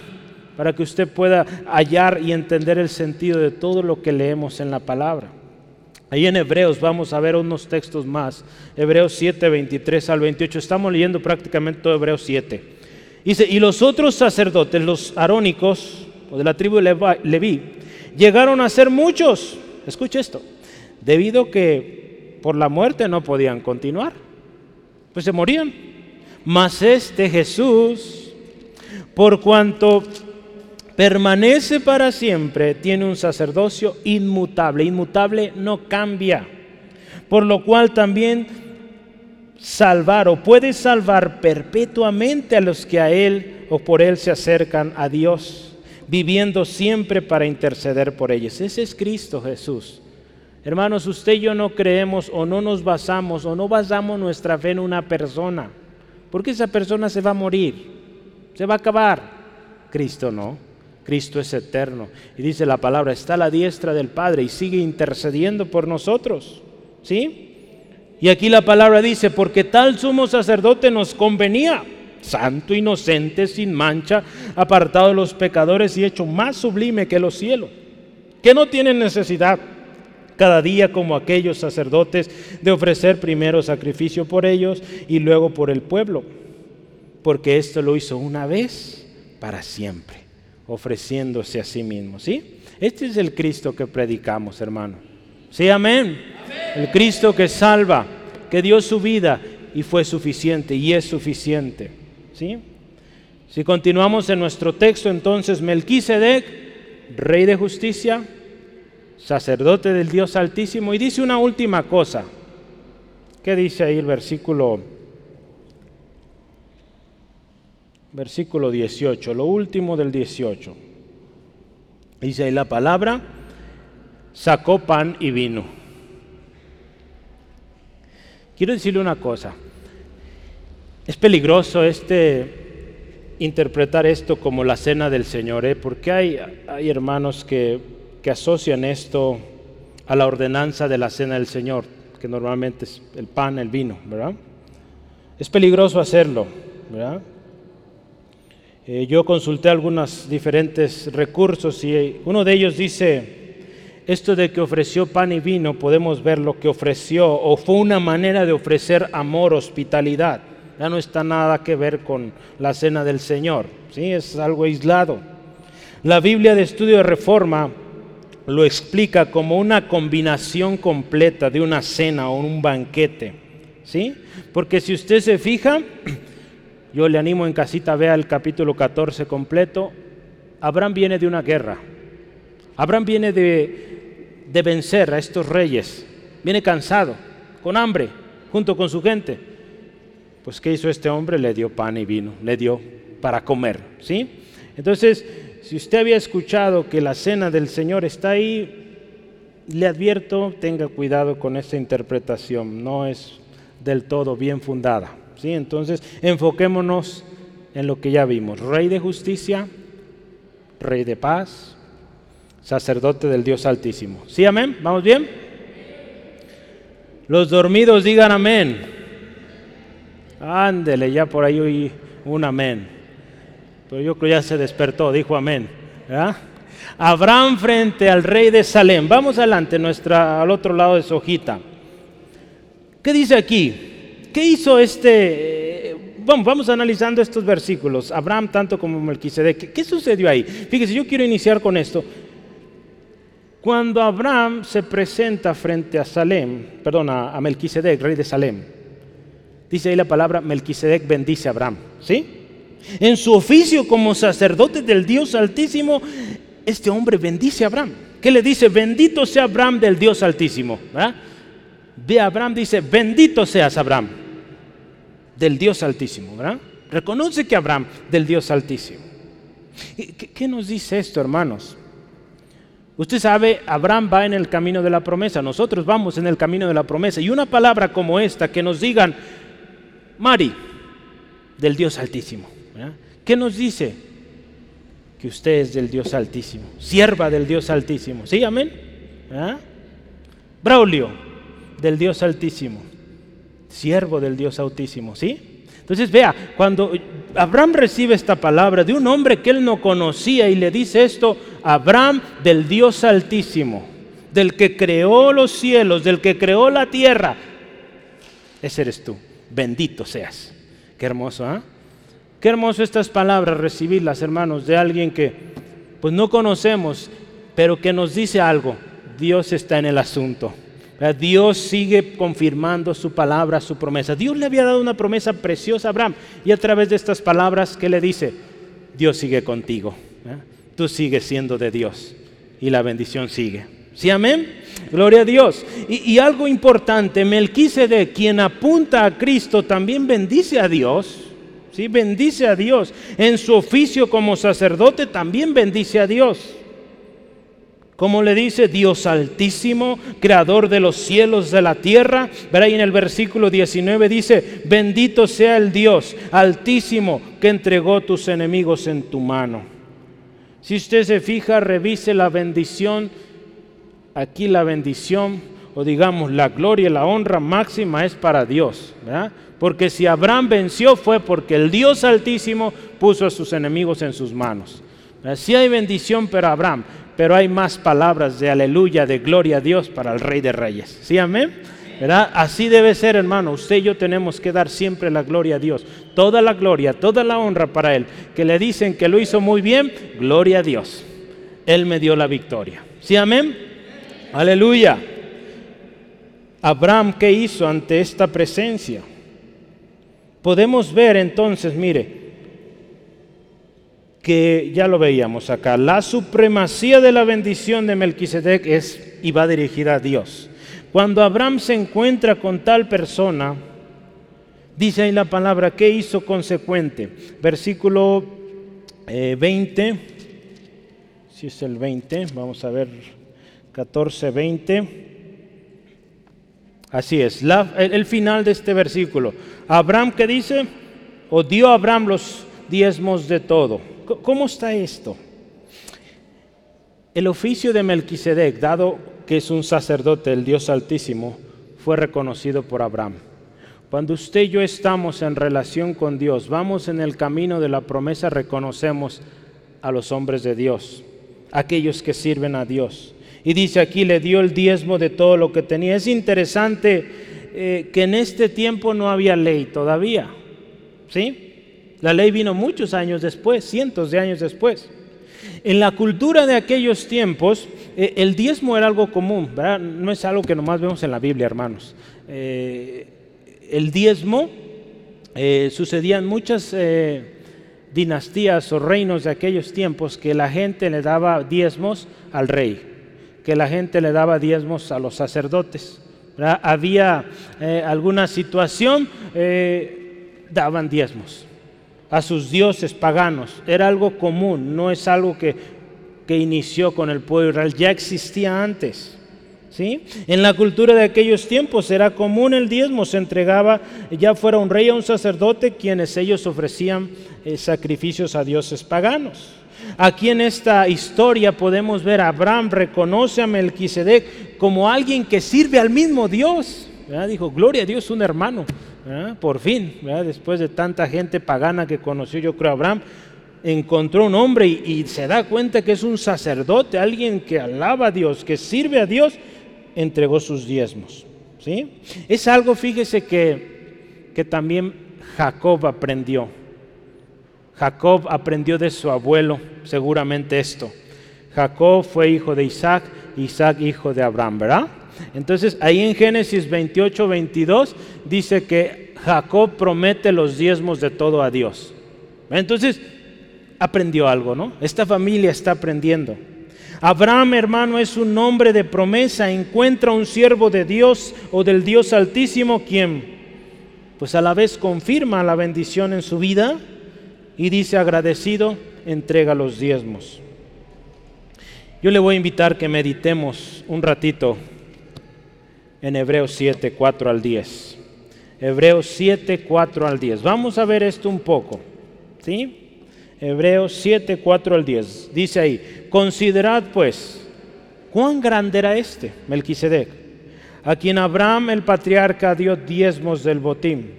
para que usted pueda hallar y entender el sentido de todo lo que leemos en la palabra. Ahí en Hebreos vamos a ver unos textos más. Hebreos 7, 23 al 28. Estamos leyendo prácticamente todo Hebreos 7. Dice, y los otros sacerdotes, los arónicos, o de la tribu de Leví, llegaron a ser muchos. Escuche esto. Debido que por la muerte no podían continuar. Pues se morían. Mas este Jesús, por cuanto permanece para siempre, tiene un sacerdocio inmutable. Inmutable no cambia. Por lo cual también salvar o puede salvar perpetuamente a los que a Él o por Él se acercan a Dios, viviendo siempre para interceder por ellos. Ese es Cristo Jesús. Hermanos, usted y yo no creemos o no nos basamos o no basamos nuestra fe en una persona, porque esa persona se va a morir, se va a acabar. Cristo no. Cristo es eterno. Y dice la palabra, está a la diestra del Padre y sigue intercediendo por nosotros. ¿Sí? Y aquí la palabra dice, porque tal sumo sacerdote nos convenía, santo, inocente, sin mancha, apartado de los pecadores y hecho más sublime que los cielos, que no tienen necesidad cada día como aquellos sacerdotes de ofrecer primero sacrificio por ellos y luego por el pueblo, porque esto lo hizo una vez para siempre ofreciéndose a sí mismo. ¿Sí? Este es el Cristo que predicamos, hermano. Sí, amén. El Cristo que salva, que dio su vida y fue suficiente y es suficiente. ¿Sí? Si continuamos en nuestro texto, entonces Melquisedec, rey de justicia, sacerdote del Dios Altísimo, y dice una última cosa. ¿Qué dice ahí el versículo versículo 18, lo último del 18. Dice ahí la palabra, sacó pan y vino. Quiero decirle una cosa, es peligroso este interpretar esto como la cena del Señor, ¿eh? porque hay, hay hermanos que, que asocian esto a la ordenanza de la cena del Señor, que normalmente es el pan, el vino, ¿verdad? Es peligroso hacerlo, ¿verdad? Eh, yo consulté algunos diferentes recursos y uno de ellos dice, esto de que ofreció pan y vino, podemos ver lo que ofreció o fue una manera de ofrecer amor, hospitalidad. Ya no está nada que ver con la cena del Señor, ¿sí? es algo aislado. La Biblia de Estudio de Reforma lo explica como una combinación completa de una cena o un banquete, ¿sí? Porque si usted se fija, yo le animo en casita, vea el capítulo 14 completo. Abraham viene de una guerra. Abraham viene de, de vencer a estos reyes. Viene cansado, con hambre, junto con su gente. Pues ¿qué hizo este hombre? Le dio pan y vino, le dio para comer, ¿sí? Entonces, si usted había escuchado que la cena del Señor está ahí, le advierto, tenga cuidado con esta interpretación, no es del todo bien fundada. Entonces, enfoquémonos en lo que ya vimos. Rey de justicia, rey de paz, sacerdote del Dios Altísimo. ¿Sí, amén? ¿Vamos bien? Los dormidos digan amén. Ándele, ya por ahí oí un amén. Pero yo creo ya se despertó, dijo amén. Abraham frente al rey de Salem. Vamos adelante, nuestra, al otro lado de su hojita. ¿Qué dice aquí? ¿Qué hizo este? Vamos, vamos analizando estos versículos, Abraham tanto como Melquisedec. ¿Qué sucedió ahí? Fíjese, yo quiero iniciar con esto. Cuando Abraham se presenta frente a Salem, perdón, a, Melquisedec, rey de Salem, dice ahí la palabra Melquisedec bendice a Abraham, ¿sí? En su oficio como sacerdote del Dios Altísimo, este hombre bendice a Abraham. ¿Qué le dice? Bendito sea Abraham del Dios Altísimo. ve a Abraham, dice, bendito seas Abraham, del Dios Altísimo. Reconoce que Abraham, del Dios Altísimo. ¿Qué, nos dice esto, hermanos? Usted sabe, Abraham va en el camino de la promesa, nosotros vamos en el camino de la promesa. Y una palabra como esta, que nos digan, Mari, del Dios Altísimo. ¿Qué nos dice? Que usted es del Dios Altísimo, sierva del Dios Altísimo. ¿Sí, amén? Braulio, del Dios Altísimo, siervo del Dios Altísimo, ¿sí? Entonces vea, cuando Abraham recibe esta palabra de un hombre que él no conocía y le dice esto, Abraham del Dios altísimo, del que creó los cielos, del que creó la tierra, ese eres tú, bendito seas. Qué hermoso, ¿ah? Qué hermoso estas palabras recibirlas, hermanos, de alguien que pues no conocemos, pero que nos dice algo. Dios está en el asunto. Dios sigue confirmando su palabra, su promesa. Dios le había dado una promesa preciosa a Abraham y a través de estas palabras que le dice, Dios sigue contigo. Tú sigues siendo de Dios y la bendición sigue. ¿Sí, amén? Gloria a Dios. Y, algo importante, Melquisede, quien apunta a Cristo, también bendice a Dios. ¿Sí? Bendice a Dios. En su oficio como sacerdote también bendice a Dios. Como le dice Dios altísimo, creador de los cielos, de la tierra. Verá ahí en el versículo 19 dice, bendito sea el Dios altísimo que entregó tus enemigos en tu mano. Si usted se fija, revise la bendición. Aquí la bendición, o digamos la gloria la honra máxima es para Dios. Porque si Abraham venció fue porque el Dios altísimo puso a sus enemigos en sus manos. Si hay bendición para Abraham, pero hay más palabras de aleluya, de gloria a Dios para el Rey de Reyes. ¿Sí, amén? ¿Verdad? Así debe ser, hermano. Usted y yo tenemos que dar siempre la gloria a Dios. Toda la gloria, toda la honra para Él. Que le dicen que lo hizo muy bien, gloria a Dios. Él me dio la victoria. ¿Sí, amén? Aleluya. Abraham, ¿qué hizo ante esta presencia? Podemos ver entonces, mire, que ya lo veíamos acá, la supremacía de la bendición de Melquisedec es y va dirigida a Dios. Cuando Abraham se encuentra con tal persona, dice ahí la palabra, ¿qué hizo consecuente? Versículo 20, eh, si es el 20, vamos a ver 14, 20. Así es, el, el, final de este versículo. Abraham, ¿qué dice? O dio a Abraham los diezmos de todo. ¿Cómo está esto? El oficio de Melquisedec, dado que es un sacerdote del Dios Altísimo, fue reconocido por Abraham. Cuando usted y yo estamos en relación con Dios, vamos en el camino de la promesa, reconocemos a los hombres de Dios, aquellos que sirven a Dios. Y dice aquí, le dio el diezmo de todo lo que tenía. Es interesante eh, que en este tiempo no había ley todavía. ¿Sí? La ley vino muchos años después, cientos de años después. En la cultura de aquellos tiempos, eh, el diezmo era algo común, ¿verdad? No es algo que nomás vemos en la Biblia, hermanos. Eh, el diezmo sucedía en muchas dinastías o reinos de aquellos tiempos que la gente le daba diezmos al rey, que la gente le daba diezmos a los sacerdotes. Había alguna situación, daban diezmos a sus dioses paganos. Era algo común, no es algo que, que inició con el pueblo Israel, ya existía antes. ¿Sí? En la cultura de aquellos tiempos era común el diezmo, se entregaba ya fuera un rey o un sacerdote quienes ellos ofrecían eh, sacrificios a dioses paganos. Aquí en esta historia podemos ver a Abraham reconoce a Melquisedec como alguien que sirve al mismo Dios. Dijo, gloria a Dios, un hermano. Por fin, después de tanta gente pagana que conoció yo creo Abraham, encontró un hombre y, se da cuenta que es un sacerdote, alguien que alaba a Dios, que sirve a Dios, entregó sus diezmos. ¿sí? Es algo, fíjese, que, que también Jacob aprendió. Jacob aprendió de su abuelo seguramente esto. Jacob fue hijo de Isaac, Isaac hijo de Abraham, ¿verdad? Entonces ahí en Génesis 28, 22 dice que Jacob promete los diezmos de todo a Dios. Entonces aprendió algo, ¿no? Esta familia está aprendiendo. Abraham, hermano, es un hombre de promesa, encuentra un siervo de Dios o del Dios Altísimo quien pues a la vez confirma la bendición en su vida y dice agradecido, entrega los diezmos. Yo le voy a invitar que meditemos un ratito en Hebreos 7, 4 al 10. Hebreos 7, 4 al 10. Vamos a ver esto un poco. ¿Sí? Hebreos 7, 4 al 10. Dice ahí, considerad pues, cuán grande era este, Melquisedec, a quien Abraham el patriarca dio diezmos del botín.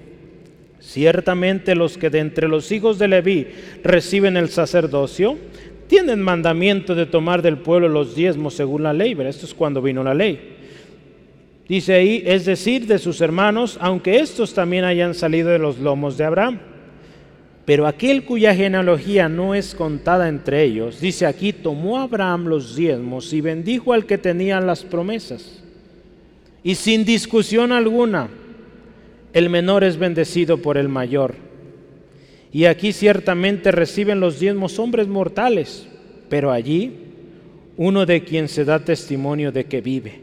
Ciertamente los que de entre los hijos de Leví reciben el sacerdocio, tienen mandamiento de tomar del pueblo los diezmos según la ley. Esto es cuando vino la ley. Dice ahí, es decir, de sus hermanos, aunque estos también hayan salido de los lomos de Abraham. Pero aquel cuya genealogía no es contada entre ellos, dice aquí, tomó Abraham los diezmos y bendijo al que tenía las promesas. Y sin discusión alguna, el menor es bendecido por el mayor. Y aquí ciertamente reciben los diezmos hombres mortales, pero allí uno de quien se da testimonio de que vive.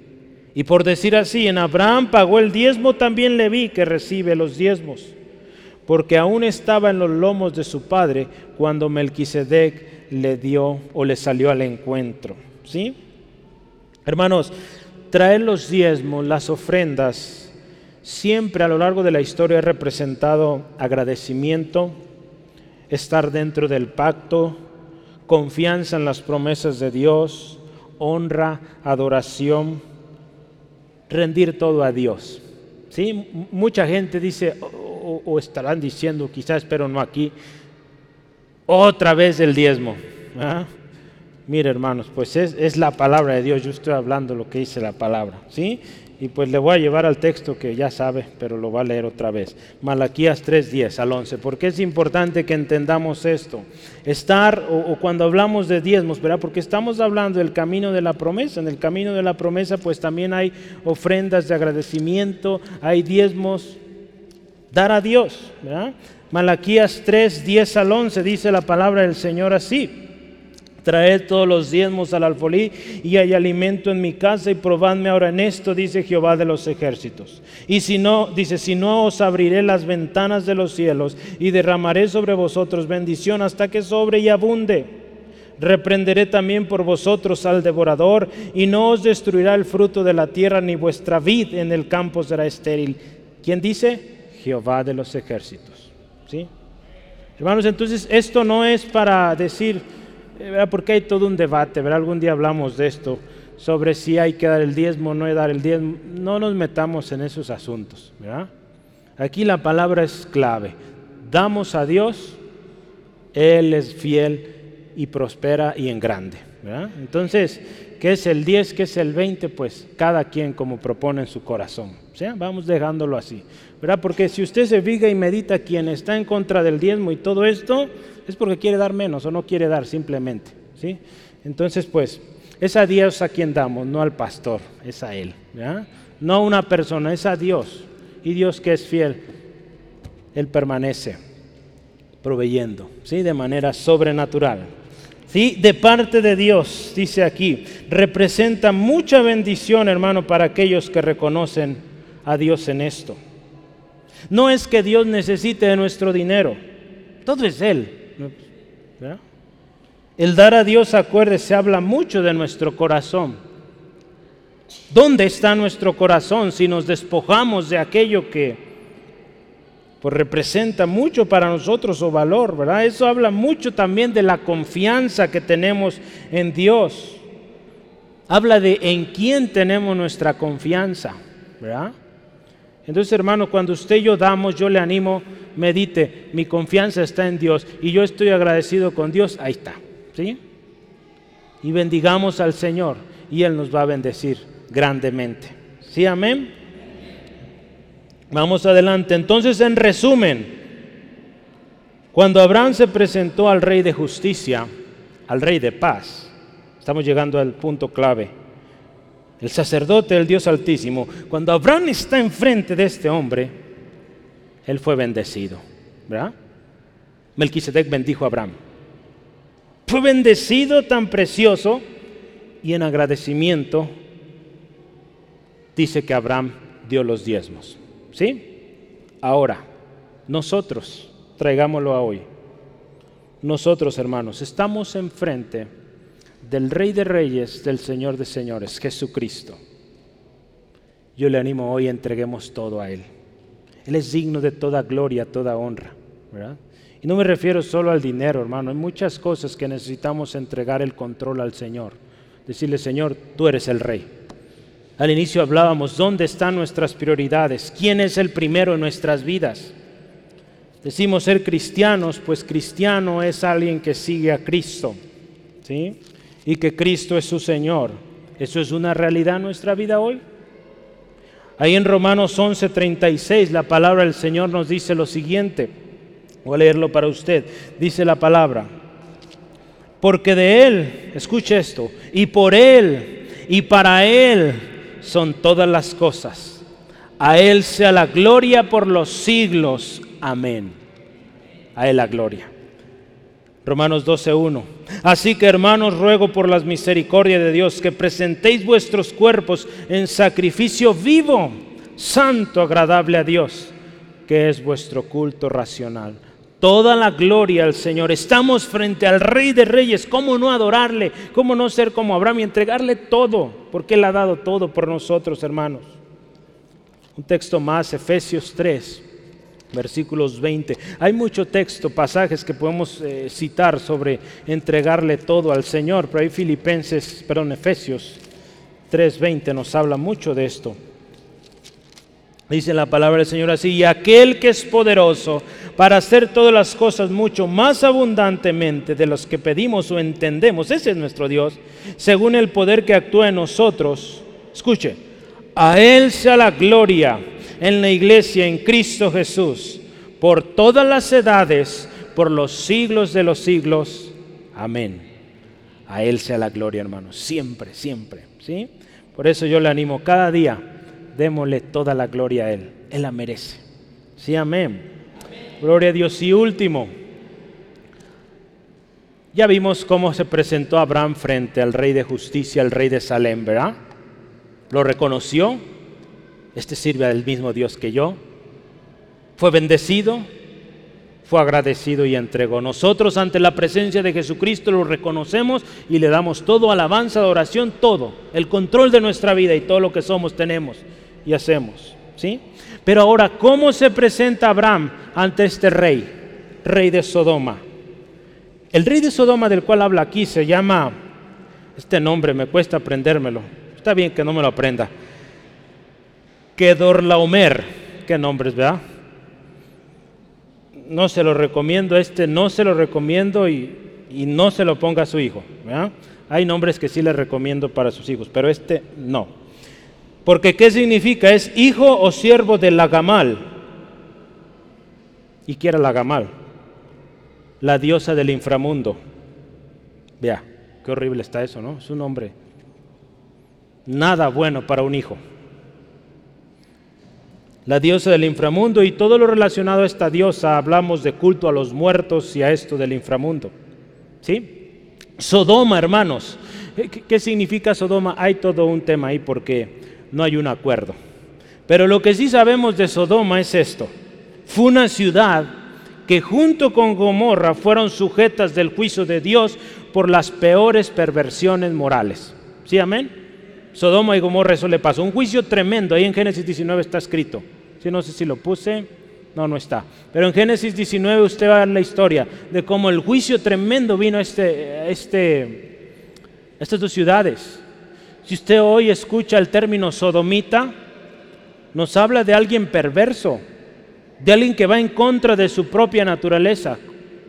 Y por decir así, en Abraham pagó el diezmo, también le vi que recibe los diezmos porque aún estaba en los lomos de su padre cuando Melquisedec le dio o le salió al encuentro. ¿Sí? Hermanos, traer los diezmos, las ofrendas, siempre a lo largo de la historia ha representado agradecimiento, estar dentro del pacto, confianza en las promesas de Dios, honra, adoración, rendir todo a Dios. ¿Sí? Mucha gente dice, o, estarán diciendo quizás, pero no aquí, otra vez el diezmo. ¿ah? Mire hermanos, pues es, es, la palabra de Dios, yo estoy hablando lo que dice la palabra, ¿sí? Y pues le voy a llevar al texto que ya sabe, pero lo va a leer otra vez. Malaquías 3, 10 al 11. Porque es importante que entendamos esto. Estar, o, cuando hablamos de diezmos, ¿verdad? Porque estamos hablando del camino de la promesa. En el camino de la promesa, pues también hay ofrendas de agradecimiento, hay diezmos dar a Dios. Malaquías 3, 10 al 11 dice la palabra del Señor así. Traed todos los diezmos al alfolí y hay alimento en mi casa y probadme ahora en esto, dice Jehová de los ejércitos. Y si no, dice, si no os abriré las ventanas de los cielos y derramaré sobre vosotros bendición hasta que sobre y abunde. Reprenderé también por vosotros al devorador y no os destruirá el fruto de la tierra ni vuestra vid en el campo será estéril. ¿Quién dice? Jehová de los ejércitos. ¿sí? Hermanos, entonces esto no es para decir, eh, porque hay todo un debate, ¿verdad? algún día hablamos de esto, sobre si hay que dar el diezmo o no hay dar el diezmo. No nos metamos en esos asuntos. ¿verdad? Aquí la palabra es clave. Damos a Dios, Él es fiel y prospera y en grande. ¿verdad? Entonces, ¿qué es el 10? ¿Qué es el 20? Pues cada quien como propone en su corazón. sea, Vamos dejándolo así. ¿verdad? Porque si usted se fija y medita quien está en contra del diezmo y todo esto, es porque quiere dar menos o no quiere dar simplemente, ¿sí? Entonces, pues, es a Dios a quien damos, no al pastor, es a Él, No a una persona, es a Dios. Y Dios que es fiel, Él permanece proveyendo, ¿sí? De manera sobrenatural. ¿Sí? De parte de Dios, dice aquí, representa mucha bendición, hermano, para aquellos que reconocen a Dios en esto. No es que Dios necesite de nuestro dinero, todo es Él. El dar a Dios, acuérdese, habla mucho de nuestro corazón. ¿Dónde está nuestro corazón si nos despojamos de aquello que pues, representa mucho para nosotros o valor, ¿verdad? Eso habla mucho también de la confianza que tenemos en Dios. Habla de en quién tenemos nuestra confianza, ¿verdad? Entonces, hermano, cuando usted y yo damos, yo le animo, medite, mi confianza está en Dios y yo estoy agradecido con Dios, ahí está, ¿sí? Y bendigamos al Señor y Él nos va a bendecir grandemente. ¿Sí, amén? Vamos adelante. Entonces, en resumen, cuando Abraham se presentó al rey de justicia, al rey de paz, estamos llegando al punto clave el sacerdote del Dios Altísimo, cuando Abraham está enfrente de este hombre, él fue bendecido. ¿Verdad? Melquisedec bendijo a Abraham. Fue bendecido tan precioso y en agradecimiento dice que Abraham dio los diezmos. ¿Sí? Ahora, nosotros, traigámoslo a hoy. Nosotros, hermanos, estamos enfrente del Rey de Reyes, del Señor de Señores, Jesucristo. Yo le animo hoy, entreguemos todo a Él. Él es digno de toda gloria, toda honra. Y no me refiero solo al dinero, hermano. Hay muchas cosas que necesitamos entregar el control al Señor. Decirle, Señor, tú eres el Rey. Al inicio hablábamos, ¿dónde están nuestras prioridades? ¿Quién es el primero en nuestras vidas? Decimos ser cristianos, pues cristiano es alguien que sigue a Cristo, ¿sí? Y que Cristo es su Señor. ¿Eso es una realidad en nuestra vida hoy? Ahí en Romanos 11:36 la palabra del Señor nos dice lo siguiente. Voy a leerlo para usted. Dice la palabra. Porque de Él, escuche esto, y por Él y para Él son todas las cosas. A Él sea la gloria por los siglos. Amén. A Él la gloria. Romanos 12.1. Así que hermanos, ruego por las misericordias de Dios que presentéis vuestros cuerpos en sacrificio vivo, santo, agradable a Dios, que es vuestro culto racional. Toda la gloria al Señor. Estamos frente al Rey de Reyes. ¿Cómo no adorarle? ¿Cómo no ser como Abraham y entregarle todo? Porque Él ha dado todo por nosotros, hermanos. Un texto más, Efesios 3 versículos 20. Hay mucho texto, pasajes que podemos eh, citar sobre entregarle todo al Señor, pero hay Filipenses, perdón, Efesios 3:20 nos habla mucho de esto. Dice la palabra del Señor así, y aquel que es poderoso para hacer todas las cosas mucho más abundantemente de los que pedimos o entendemos, ese es nuestro Dios, según el poder que actúa en nosotros. Escuche, a Él sea la gloria en la iglesia en Cristo Jesús, por todas las edades, por los siglos de los siglos. Amén. A Él sea la gloria, hermanos, siempre, siempre. ¿sí? Por eso yo le animo cada día, démosle toda la gloria a Él. Él la merece. Sí, amén. Gloria a Dios. Y último, ya vimos cómo se presentó Abraham frente al rey de justicia, al rey de Salem, ¿verdad? Lo reconoció, este sirve al mismo Dios que yo. Fue bendecido, fue agradecido y entregó. Nosotros ante la presencia de Jesucristo lo reconocemos y le damos todo, alabanza, adoración, todo, el control de nuestra vida y todo lo que somos, tenemos y hacemos. ¿sí? Pero ahora, ¿cómo se presenta Abraham ante este rey, rey de Sodoma? El rey de Sodoma del cual habla aquí se llama, este nombre me cuesta aprendérmelo, está bien que no me lo aprenda, Kedorlaomer. Qué nombres, ¿verdad? No se lo recomiendo, este no se lo recomiendo y, no se lo ponga a su hijo. ¿verdad? Hay nombres que sí le recomiendo para sus hijos, pero este no. Porque ¿qué significa? Es hijo o siervo de Lagamal. ¿Y quiera Lagamal? La diosa del inframundo. Vea, qué horrible está eso, ¿no? Es un nombre. Nada bueno para un hijo la diosa del inframundo y todo lo relacionado a esta diosa, hablamos de culto a los muertos y a esto del inframundo. ¿Sí? Sodoma, hermanos. ¿Qué, significa Sodoma? Hay todo un tema ahí porque no hay un acuerdo. Pero lo que sí sabemos de Sodoma es esto. Fue una ciudad que junto con Gomorra fueron sujetas del juicio de Dios por las peores perversiones morales. ¿Sí, amén? Sodoma y Gomorra eso le pasó. Un juicio tremendo. Ahí en Génesis 19 está escrito no sé si lo puse, no, no está. Pero en Génesis 19 usted va a ver la historia de cómo el juicio tremendo vino a, este, este, estas dos ciudades. Si usted hoy escucha el término sodomita, nos habla de alguien perverso, de alguien que va en contra de su propia naturaleza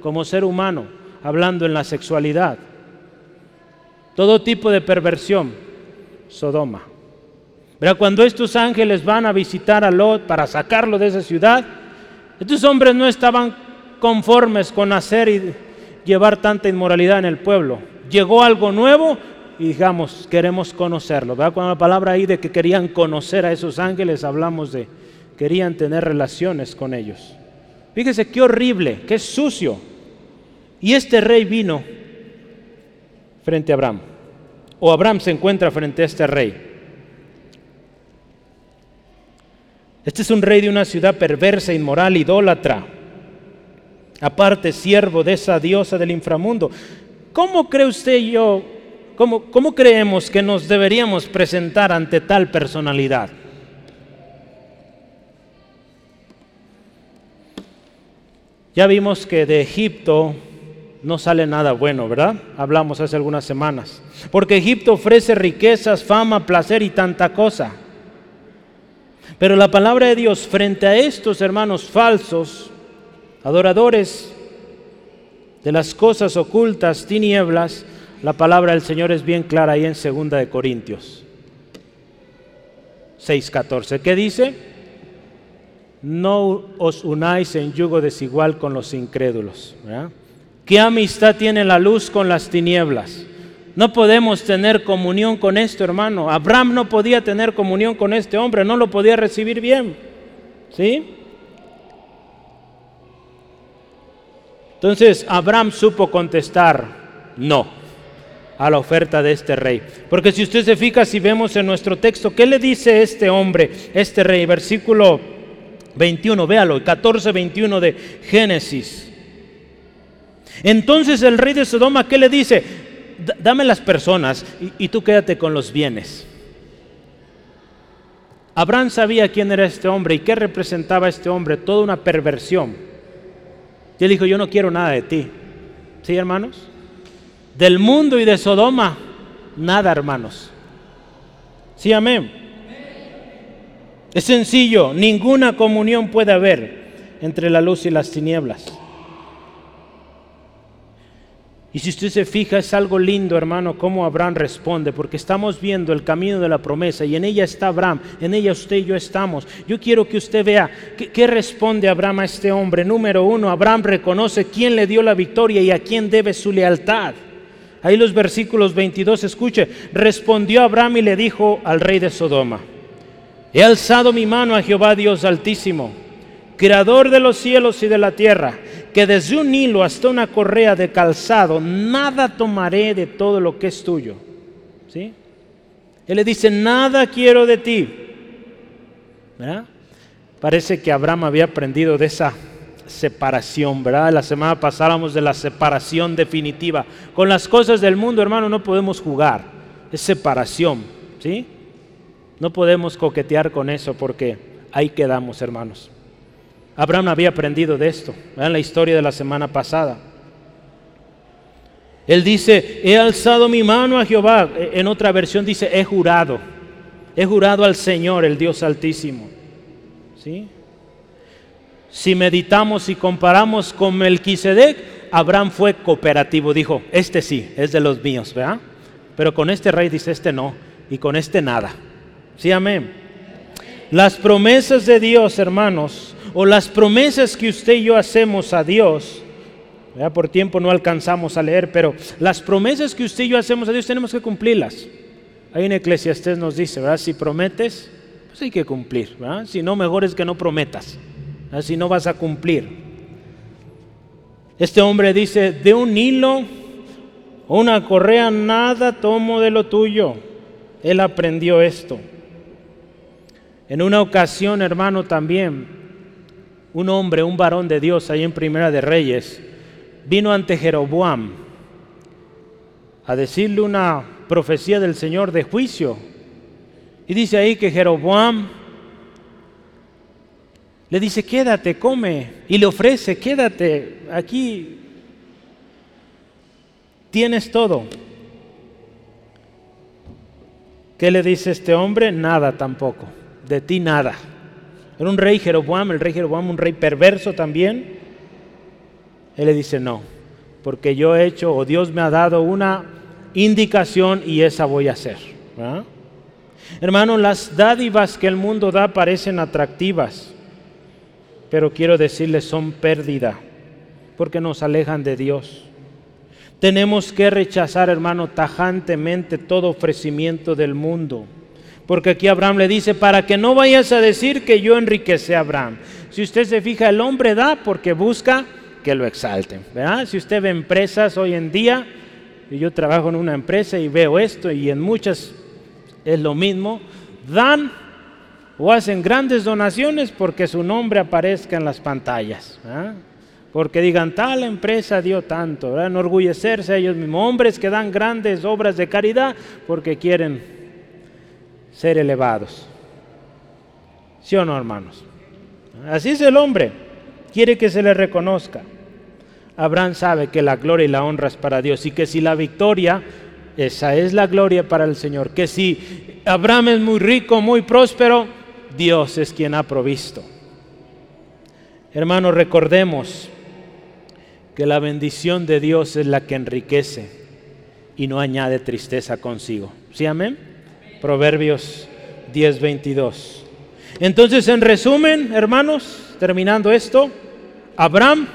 como ser humano, hablando en la sexualidad. Todo tipo de perversión, Sodoma. Cuando estos ángeles van a visitar a Lot para sacarlo de esa ciudad, estos hombres no estaban conformes con hacer y llevar tanta inmoralidad en el pueblo. Llegó algo nuevo y digamos, queremos conocerlo. ¿verdad? Cuando la palabra ahí de que querían conocer a esos ángeles, hablamos de querían tener relaciones con ellos. Fíjese qué horrible, qué sucio. Y este rey vino frente a Abraham. O Abraham se encuentra frente a este rey. Este es un rey de una ciudad perversa, inmoral, idólatra. Aparte, siervo de esa diosa del inframundo. ¿Cómo cree usted y yo, cómo, cómo creemos que nos deberíamos presentar ante tal personalidad? Ya vimos que de Egipto no sale nada bueno, ¿verdad? Hablamos hace algunas semanas. Porque Egipto ofrece riquezas, fama, placer y tanta cosa. Pero la palabra de Dios frente a estos hermanos falsos adoradores de las cosas ocultas, tinieblas, la palabra del Señor es bien clara ahí en 2 de Corintios 6:14. ¿Qué dice? No os unáis en yugo desigual con los incrédulos. ¿Qué amistad tiene la luz con las tinieblas? No podemos tener comunión con esto, hermano. Abraham no podía tener comunión con este hombre, no lo podía recibir bien. ¿Sí? Entonces Abraham supo contestar no a la oferta de este rey. Porque si usted se fija, si vemos en nuestro texto, ¿qué le dice este hombre, este rey? Versículo 21, véalo, 14, 21 de Génesis. Entonces el rey de Sodoma, ¿qué le dice? Dame las personas y, y tú quédate con los bienes. Abraham sabía quién era este hombre y qué representaba este hombre, toda una perversión. Y él dijo, yo no quiero nada de ti. ¿Sí, hermanos? Del mundo y de Sodoma, nada, hermanos. Sí, amén. Es sencillo, ninguna comunión puede haber entre la luz y las tinieblas. Y si usted se fija, es algo lindo, hermano, cómo Abraham responde, porque estamos viendo el camino de la promesa y en ella está Abraham, en ella usted y yo estamos. Yo quiero que usted vea qué, responde Abraham a este hombre. Número uno, Abraham reconoce quién le dio la victoria y a quién debe su lealtad. Ahí los versículos 22, escuche, respondió Abraham y le dijo al rey de Sodoma, he alzado mi mano a Jehová Dios altísimo, creador de los cielos y de la tierra que desde un hilo hasta una correa de calzado, nada tomaré de todo lo que es tuyo. ¿Sí? Él le dice, nada quiero de ti. ¿Verdad? Parece que Abraham había aprendido de esa separación, ¿verdad? La semana pasada hablamos de la separación definitiva. Con las cosas del mundo, hermano, no podemos jugar. Es separación, ¿sí? No podemos coquetear con eso porque ahí quedamos, hermanos. Abraham había aprendido de esto, en la historia de la semana pasada. Él dice, he alzado mi mano a Jehová. En otra versión dice, he jurado. He jurado al Señor, el Dios altísimo. ¿Sí? Si meditamos y comparamos con Melquisedec, Abraham fue cooperativo. Dijo, este sí, es de los míos, ¿verdad? Pero con este rey dice, este no. Y con este nada. Sí, amén. Las promesas de Dios, hermanos, o las promesas que usted y yo hacemos a Dios, ya por tiempo no alcanzamos a leer, pero las promesas que usted y yo hacemos a Dios tenemos que cumplirlas. Ahí en Eclesiastés nos dice, ¿verdad? Si prometes, pues hay que cumplir, ¿verdad? Si no, mejor es que no prometas, si no vas a cumplir. Este hombre dice, de un hilo o una correa, nada tomo de lo tuyo. Él aprendió esto. En una ocasión, hermano, también un hombre, un varón de Dios ahí en Primera de Reyes, vino ante Jeroboam a decirle una profecía del Señor de juicio. Y dice ahí que Jeroboam le dice, quédate, come. Y le ofrece, quédate, aquí tienes todo. ¿Qué le dice este hombre? Nada tampoco, de ti nada. Era un rey Jeroboam, el rey Jeroboam, un rey perverso también. Él le dice, no, porque yo he hecho, o Dios me ha dado una indicación y esa voy a hacer. Hermano, las dádivas que el mundo da parecen atractivas, pero quiero decirles son pérdida, porque nos alejan de Dios. Tenemos que rechazar, hermano, tajantemente todo ofrecimiento del mundo. Porque aquí Abraham le dice, para que no vayas a decir que yo enriquece a Abraham. Si usted se fija, el hombre da porque busca que lo exalten. Si usted ve empresas hoy en día, y yo trabajo en una empresa y veo esto, y en muchas es lo mismo, dan o hacen grandes donaciones porque su nombre aparezca en las pantallas. Porque digan, tal empresa dio tanto, ¿verdad? enorgullecerse a ellos mismos. Hombres que dan grandes obras de caridad porque quieren ser elevados. ¿Sí o no, hermanos? Así es el hombre. Quiere que se le reconozca. Abraham sabe que la gloria y la honra es para Dios y que si la victoria, esa es la gloria para el Señor. Que si Abraham es muy rico, muy próspero, Dios es quien ha provisto. Hermanos, recordemos que la bendición de Dios es la que enriquece y no añade tristeza consigo. ¿Sí, amén? Proverbios 10:22. Entonces, en resumen, hermanos, terminando esto, Abraham,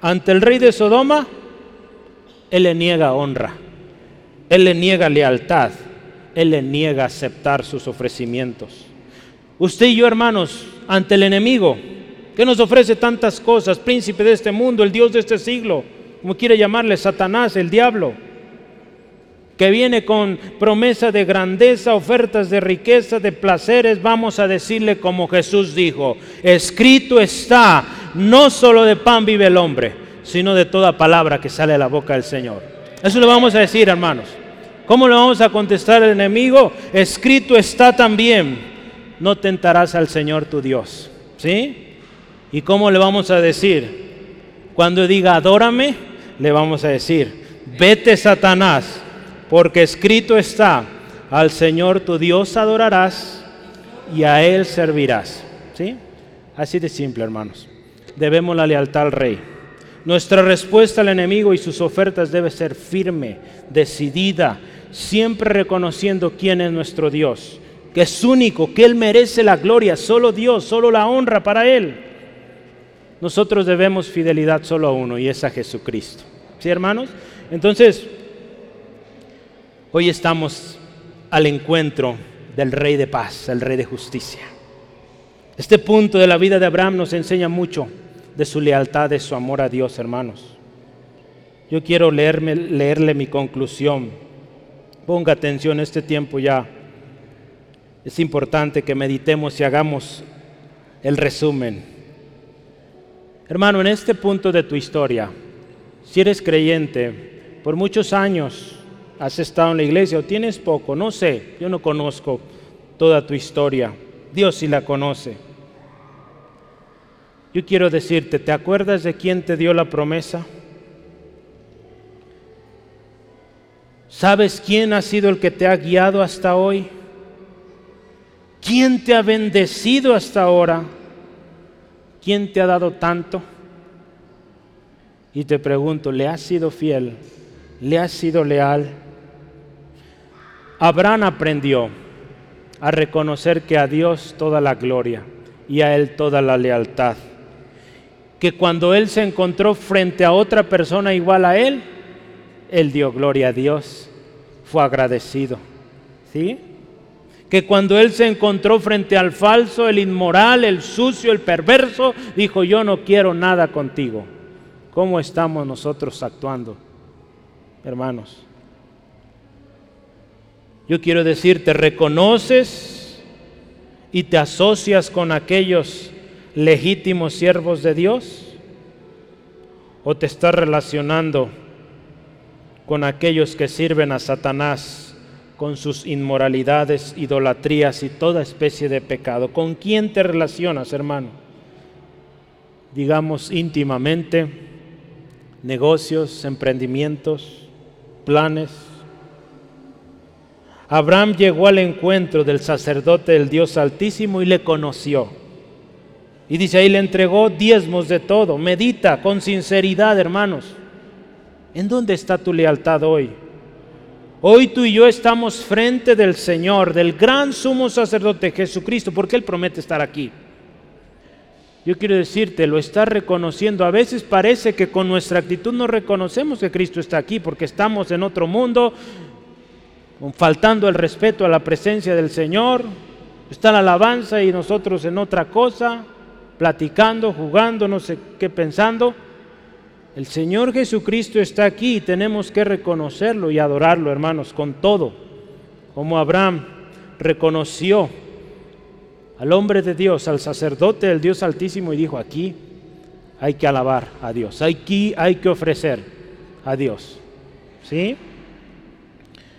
ante el rey de Sodoma, él le niega honra, él le niega lealtad, él le niega aceptar sus ofrecimientos. Usted y yo, hermanos, ante el enemigo, que nos ofrece tantas cosas, príncipe de este mundo, el Dios de este siglo, como quiere llamarle Satanás, el diablo, que viene con promesa de grandeza, ofertas de riqueza, de placeres, vamos a decirle como Jesús dijo, escrito está, no solo de pan vive el hombre, sino de toda palabra que sale de la boca del Señor. Eso le vamos a decir, hermanos. ¿Cómo le vamos a contestar al enemigo? Escrito está también, no tentarás al Señor tu Dios. ¿Sí? ¿Y cómo le vamos a decir? Cuando diga adórame, le vamos a decir, vete Satanás, porque escrito está, al Señor tu Dios adorarás y a Él servirás. ¿Sí? Así de simple, hermanos. Debemos la lealtad al Rey. Nuestra respuesta al enemigo y sus ofertas debe ser firme, decidida, siempre reconociendo quién es nuestro Dios, que es único, que Él merece la gloria, solo Dios, solo la honra para Él. Nosotros debemos fidelidad solo a uno y es a Jesucristo. ¿Sí, hermanos? Entonces, Hoy estamos al encuentro del Rey de paz, el Rey de justicia. Este punto de la vida de Abraham nos enseña mucho de su lealtad, de su amor a Dios, hermanos. Yo quiero leerme, leerle mi conclusión. Ponga atención, este tiempo ya es importante que meditemos y hagamos el resumen. Hermano, en este punto de tu historia, si eres creyente, por muchos años has estado en la iglesia o tienes poco, no sé, yo no conozco toda tu historia, Dios sí la conoce. Yo quiero decirte, ¿te acuerdas de quién te dio la promesa? ¿Sabes quién ha sido el que te ha guiado hasta hoy? ¿Quién te ha bendecido hasta ahora? ¿Quién te ha dado tanto? Y te pregunto, ¿le has sido fiel? ¿Le has sido leal? Abraham aprendió a reconocer que a Dios toda la gloria y a Él toda la lealtad. Que cuando Él se encontró frente a otra persona igual a Él, Él dio gloria a Dios, fue agradecido. ¿Sí? Que cuando Él se encontró frente al falso, el inmoral, el sucio, el perverso, dijo, yo no quiero nada contigo. ¿Cómo estamos nosotros actuando, hermanos? Yo quiero decir, te reconoces y te asocias con aquellos legítimos siervos de Dios o te estás relacionando con aquellos que sirven a Satanás con sus inmoralidades, idolatrías y toda especie de pecado. ¿Con quién te relacionas, hermano? Digamos íntimamente, negocios, emprendimientos, planes Abraham llegó al encuentro del sacerdote del Dios Altísimo y le conoció. Y dice ahí le entregó diezmos de todo. Medita con sinceridad, hermanos. ¿En dónde está tu lealtad hoy? Hoy tú y yo estamos frente del Señor, del gran sumo sacerdote Jesucristo, porque Él promete estar aquí. Yo quiero decirte, lo está reconociendo. A veces parece que con nuestra actitud no reconocemos que Cristo está aquí, porque estamos en otro mundo, faltando el respeto a la presencia del Señor, está la alabanza y nosotros en otra cosa, platicando, jugando, no sé qué pensando. El Señor Jesucristo está aquí y tenemos que reconocerlo y adorarlo, hermanos, con todo. Como Abraham reconoció al hombre de Dios, al sacerdote del Dios Altísimo y dijo, aquí hay que alabar a Dios, aquí hay que ofrecer a Dios. ¿Sí?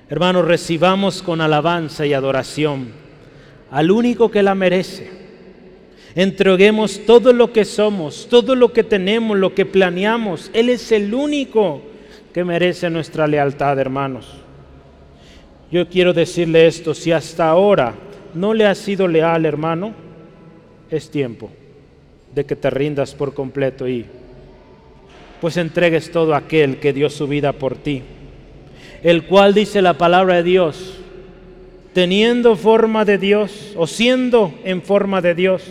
Hermanos, recibamos con alabanza y adoración al único que la merece. Entreguemos todo lo que somos, todo lo que tenemos, lo que planeamos. Él es el único que merece nuestra lealtad, hermanos. Yo quiero decirle esto, si hasta ahora no le ha sido leal, hermano, es tiempo. de que te rindas por completo y pues entregues todo aquel que dio su vida por ti, el cual dice la palabra de Dios, teniendo forma de Dios o siendo en forma de Dios,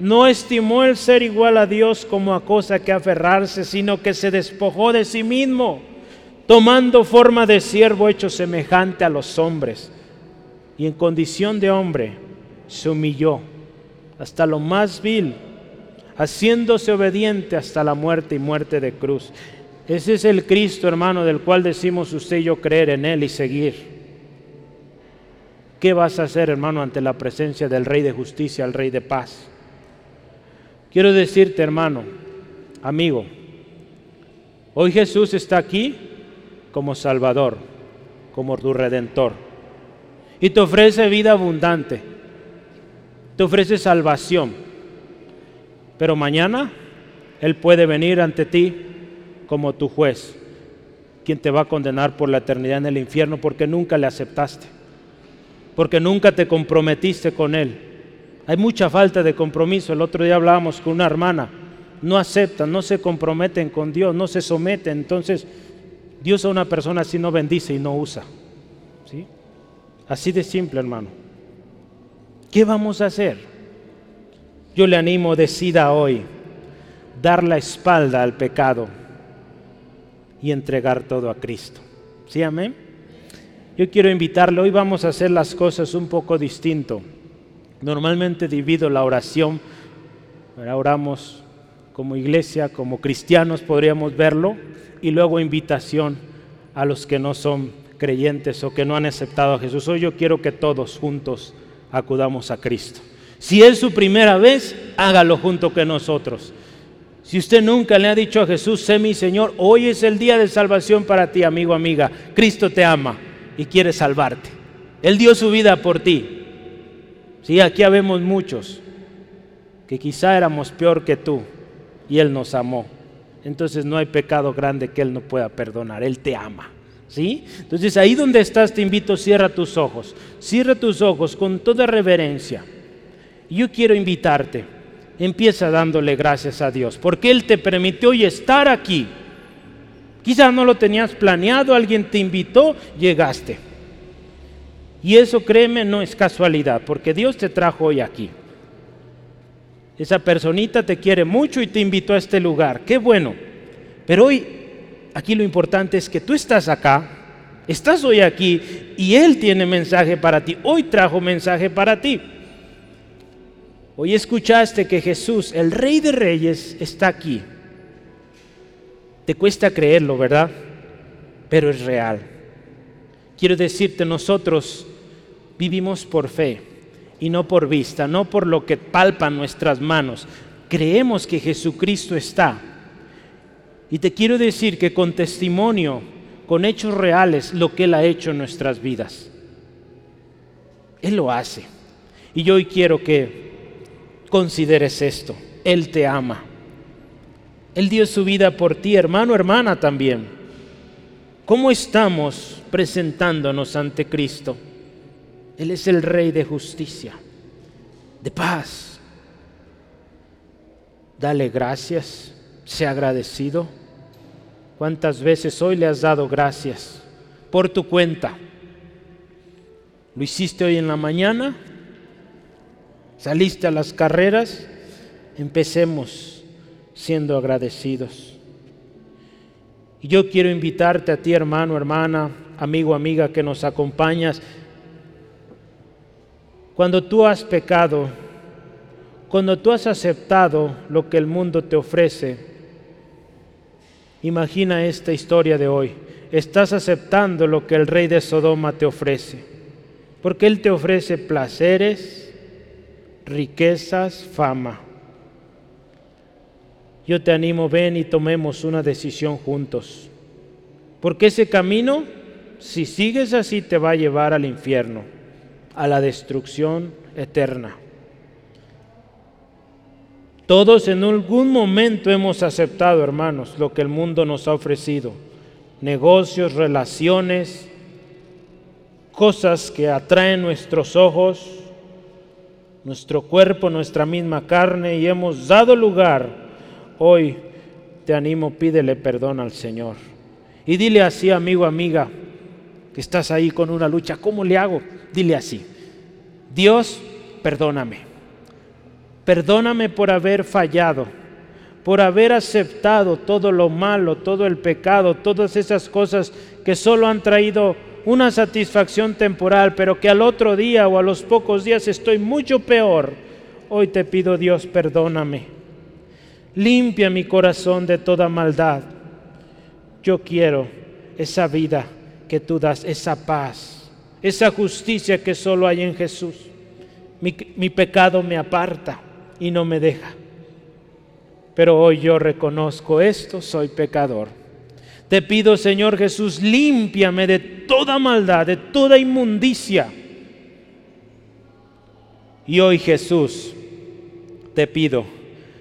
no estimó el ser igual a Dios como a cosa que aferrarse, sino que se despojó de sí mismo, tomando forma de siervo hecho semejante a los hombres, y en condición de hombre se humilló hasta lo más vil, haciéndose obediente hasta la muerte y muerte de cruz. Ese es el Cristo, hermano, del cual decimos usted y yo creer en Él y seguir. ¿Qué vas a hacer, hermano, ante la presencia del Rey de Justicia, el Rey de Paz? Quiero decirte, hermano, amigo, hoy Jesús está aquí como Salvador, como tu Redentor, y te ofrece vida abundante, te ofrece salvación, pero mañana Él puede venir ante ti como tu juez, quien te va a condenar por la eternidad en el infierno porque nunca le aceptaste, porque nunca te comprometiste con Él hay mucha falta de compromiso. El otro día hablábamos con una hermana. No aceptan, no se comprometen con Dios, no se someten. Entonces, Dios a una persona así no bendice y no usa. ¿Sí? Así de simple, hermano. ¿Qué vamos a hacer? Yo le animo, decida hoy dar la espalda al pecado y entregar todo a Cristo. ¿Sí, amén? Yo quiero invitarle, hoy vamos a hacer las cosas un poco distinto. Normalmente divido la oración, oramos como iglesia, como cristianos podríamos verlo, y luego invitación a los que no son creyentes o que no han aceptado a Jesús. Hoy yo quiero que todos juntos acudamos a Cristo. Si es su primera vez, hágalo junto con nosotros. Si usted nunca le ha dicho a Jesús, sé mi Señor, hoy es el día de salvación para ti, amigo, amiga. Cristo te ama y quiere salvarte. Él dio su vida por ti. Sí, aquí habemos muchos que quizá éramos peor que tú y Él nos amó. Entonces no hay pecado grande que Él no pueda perdonar. Él te ama. ¿Sí? Entonces ahí donde estás te invito, cierra tus ojos. Cierra tus ojos con toda reverencia. Yo quiero invitarte. Empieza dándole gracias a Dios porque Él te permitió y estar aquí. Quizá no lo tenías planeado, alguien te invitó, llegaste. Y eso, créeme, no es casualidad, porque Dios te trajo hoy aquí. Esa personita te quiere mucho y te invitó a este lugar. Qué bueno. Pero hoy, aquí lo importante es que tú estás acá, estás hoy aquí y Él tiene mensaje para ti. Hoy trajo mensaje para ti. Hoy escuchaste que Jesús, el Rey de Reyes, está aquí. Te cuesta creerlo, ¿verdad? Pero es real. Quiero decirte, nosotros vivimos por fe y no por vista, no por lo que palpan nuestras manos. Creemos que Jesucristo está. Y te quiero decir que con testimonio, con hechos reales, lo que Él ha hecho en nuestras vidas. Él lo hace. Y yo hoy quiero que consideres esto. Él te ama. Él dio su vida por ti, hermano, hermana también. ¿Cómo estamos presentándonos ante Cristo? Él es el Rey de justicia, de paz. Dale gracias, sea agradecido. ¿Cuántas veces hoy le has dado gracias por tu cuenta? ¿Lo hiciste hoy en la mañana? ¿Saliste a las carreras? Empecemos siendo agradecidos. Yo quiero invitarte a ti, hermano, hermana, amigo, amiga, que nos acompañas cuando tú has pecado, cuando tú has aceptado lo que el mundo te ofrece, imagina esta historia de hoy. Estás aceptando lo que el rey de Sodoma te ofrece, porque él te ofrece placeres, riquezas, fama. Yo te animo, ven y tomemos una decisión juntos, porque ese camino, si sigues así, te va a llevar al infierno a la destrucción eterna. Todos en algún momento hemos aceptado, hermanos, lo que el mundo nos ha ofrecido. Negocios, relaciones, cosas que atraen nuestros ojos, nuestro cuerpo, nuestra misma carne y hemos dado lugar. Hoy te animo, pídele perdón al Señor. Y dile así, amigo, amiga, que estás ahí con una lucha, ¿cómo le hago? Dile así, Dios, perdóname. Perdóname por haber fallado, por haber aceptado todo lo malo, todo el pecado, todas esas cosas que solo han traído una satisfacción temporal, pero que al otro día o a los pocos días estoy mucho peor. Hoy te pido Dios, perdóname. Limpia mi corazón de toda maldad. Yo quiero esa vida que tú das, esa paz, esa justicia que solo hay en Jesús. Mi, mi pecado me aparta y no me deja. Pero hoy yo reconozco esto, soy pecador. Te pido, Señor Jesús, límpiame de toda maldad, de toda inmundicia. Y hoy, Jesús, te pido,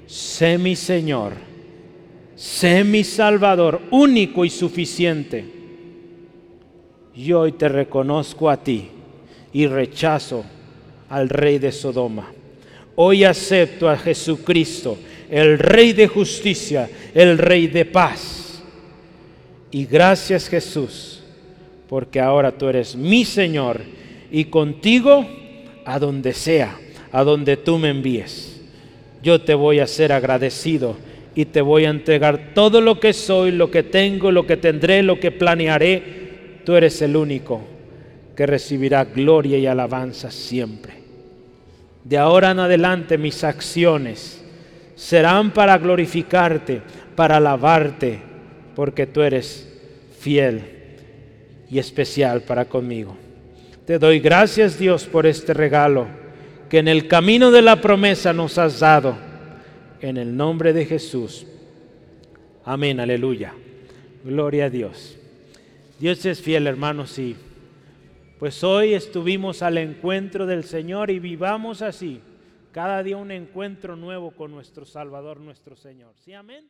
sé mi Señor, sé mi Salvador, único y suficiente. Y hoy te reconozco a ti y rechazo al rey de Sodoma. Hoy acepto a Jesucristo, el rey de justicia, el rey de paz y gracias Jesús, porque ahora tú eres mi Señor y contigo a donde sea, a donde tú me envíes. Yo te voy a ser agradecido y te voy a entregar todo lo que soy, lo que tengo, lo que tendré, lo que planearé. Tú eres el único que recibirá gloria y alabanza siempre. De ahora en adelante mis acciones serán para glorificarte, para alabarte, porque tú eres fiel y especial para conmigo. Te doy gracias Dios por este regalo que en el camino de la promesa nos has dado. En el nombre de Jesús. Amén, aleluya. Gloria a Dios. Dios es fiel, hermanos, y pues hoy estuvimos al encuentro del Señor y vivamos así, cada día un encuentro nuevo con nuestro Salvador, nuestro Señor. ¿Sí, amén?